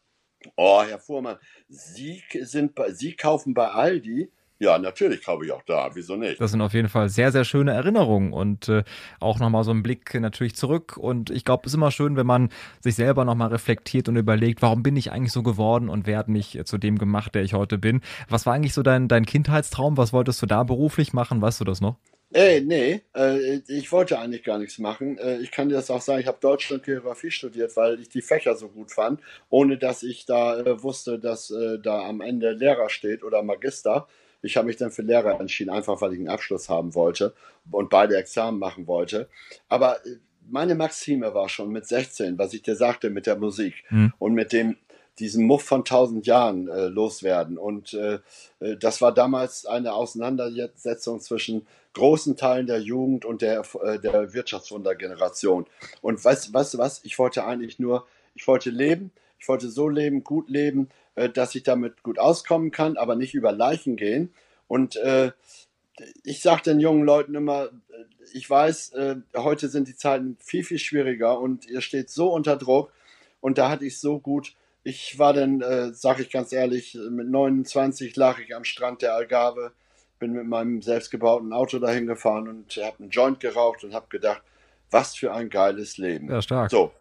oh, Herr Fuhrmann, Sie, sind bei, Sie kaufen bei Aldi, ja, natürlich kaufe ich auch da. Wieso nicht? Das sind auf jeden Fall sehr, sehr schöne Erinnerungen und äh, auch nochmal so ein Blick natürlich zurück. Und ich glaube, es ist immer schön, wenn man sich selber nochmal reflektiert und überlegt, warum bin ich eigentlich so geworden und wer hat mich zu dem gemacht, der ich heute bin. Was war eigentlich so dein, dein Kindheitstraum? Was wolltest du da beruflich machen? Weißt du das noch? Ey, nee, äh, ich wollte eigentlich gar nichts machen. Äh, ich kann dir das auch sagen, ich habe Deutsch und Geografie studiert, weil ich die Fächer so gut fand, ohne dass ich da äh, wusste, dass äh, da am Ende Lehrer steht oder Magister. Ich habe mich dann für Lehrer entschieden, einfach weil ich einen Abschluss haben wollte und beide Examen machen wollte. Aber äh, meine Maxime war schon mit 16, was ich dir sagte, mit der Musik mhm. und mit dem diesen Muff von tausend Jahren äh, loswerden. Und äh, äh, das war damals eine Auseinandersetzung zwischen großen Teilen der Jugend und der, äh, der Wirtschaftswundergeneration. Und weißt, weißt du was? Ich wollte eigentlich nur, ich wollte leben, ich wollte so leben, gut leben, äh, dass ich damit gut auskommen kann, aber nicht über Leichen gehen. Und äh, ich sage den jungen Leuten immer, äh, ich weiß, äh, heute sind die Zeiten viel, viel schwieriger und ihr steht so unter Druck und da hatte ich so gut. Ich war dann, äh, sage ich ganz ehrlich, mit 29 lag ich am Strand der Algarve, bin mit meinem selbstgebauten Auto dahin gefahren und habe einen Joint geraucht und habe gedacht, was für ein geiles Leben. Ja, stark. So.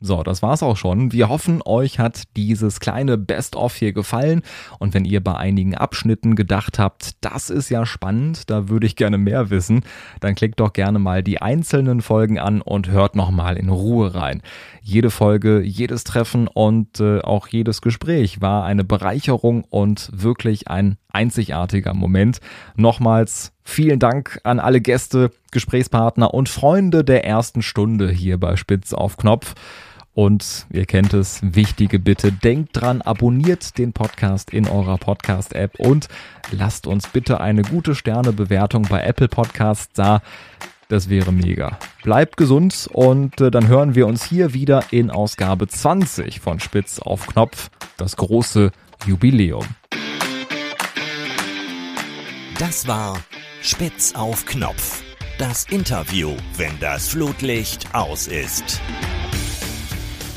So, das war's auch schon. Wir hoffen, euch hat dieses kleine Best-of hier gefallen. Und wenn ihr bei einigen Abschnitten gedacht habt, das ist ja spannend, da würde ich gerne mehr wissen, dann klickt doch gerne mal die einzelnen Folgen an und hört nochmal in Ruhe rein. Jede Folge, jedes Treffen und äh, auch jedes Gespräch war eine Bereicherung und wirklich ein einzigartiger Moment. Nochmals vielen Dank an alle Gäste, Gesprächspartner und Freunde der ersten Stunde hier bei Spitz auf Knopf. Und ihr kennt es, wichtige Bitte, denkt dran, abonniert den Podcast in eurer Podcast-App und lasst uns bitte eine gute Sternebewertung bei Apple Podcasts da. Das wäre mega. Bleibt gesund und äh, dann hören wir uns hier wieder in Ausgabe 20 von Spitz auf Knopf, das große Jubiläum. Das war Spitz auf Knopf. Das Interview, wenn das Flutlicht aus ist.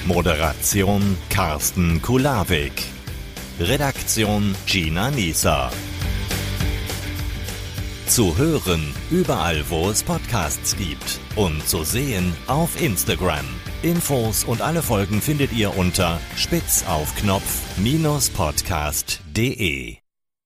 Moderation Carsten Kulawik. Redaktion Gina Nieser. Zu hören überall, wo es Podcasts gibt und zu sehen auf Instagram. Infos und alle Folgen findet ihr unter spitzaufknopf-podcast.de.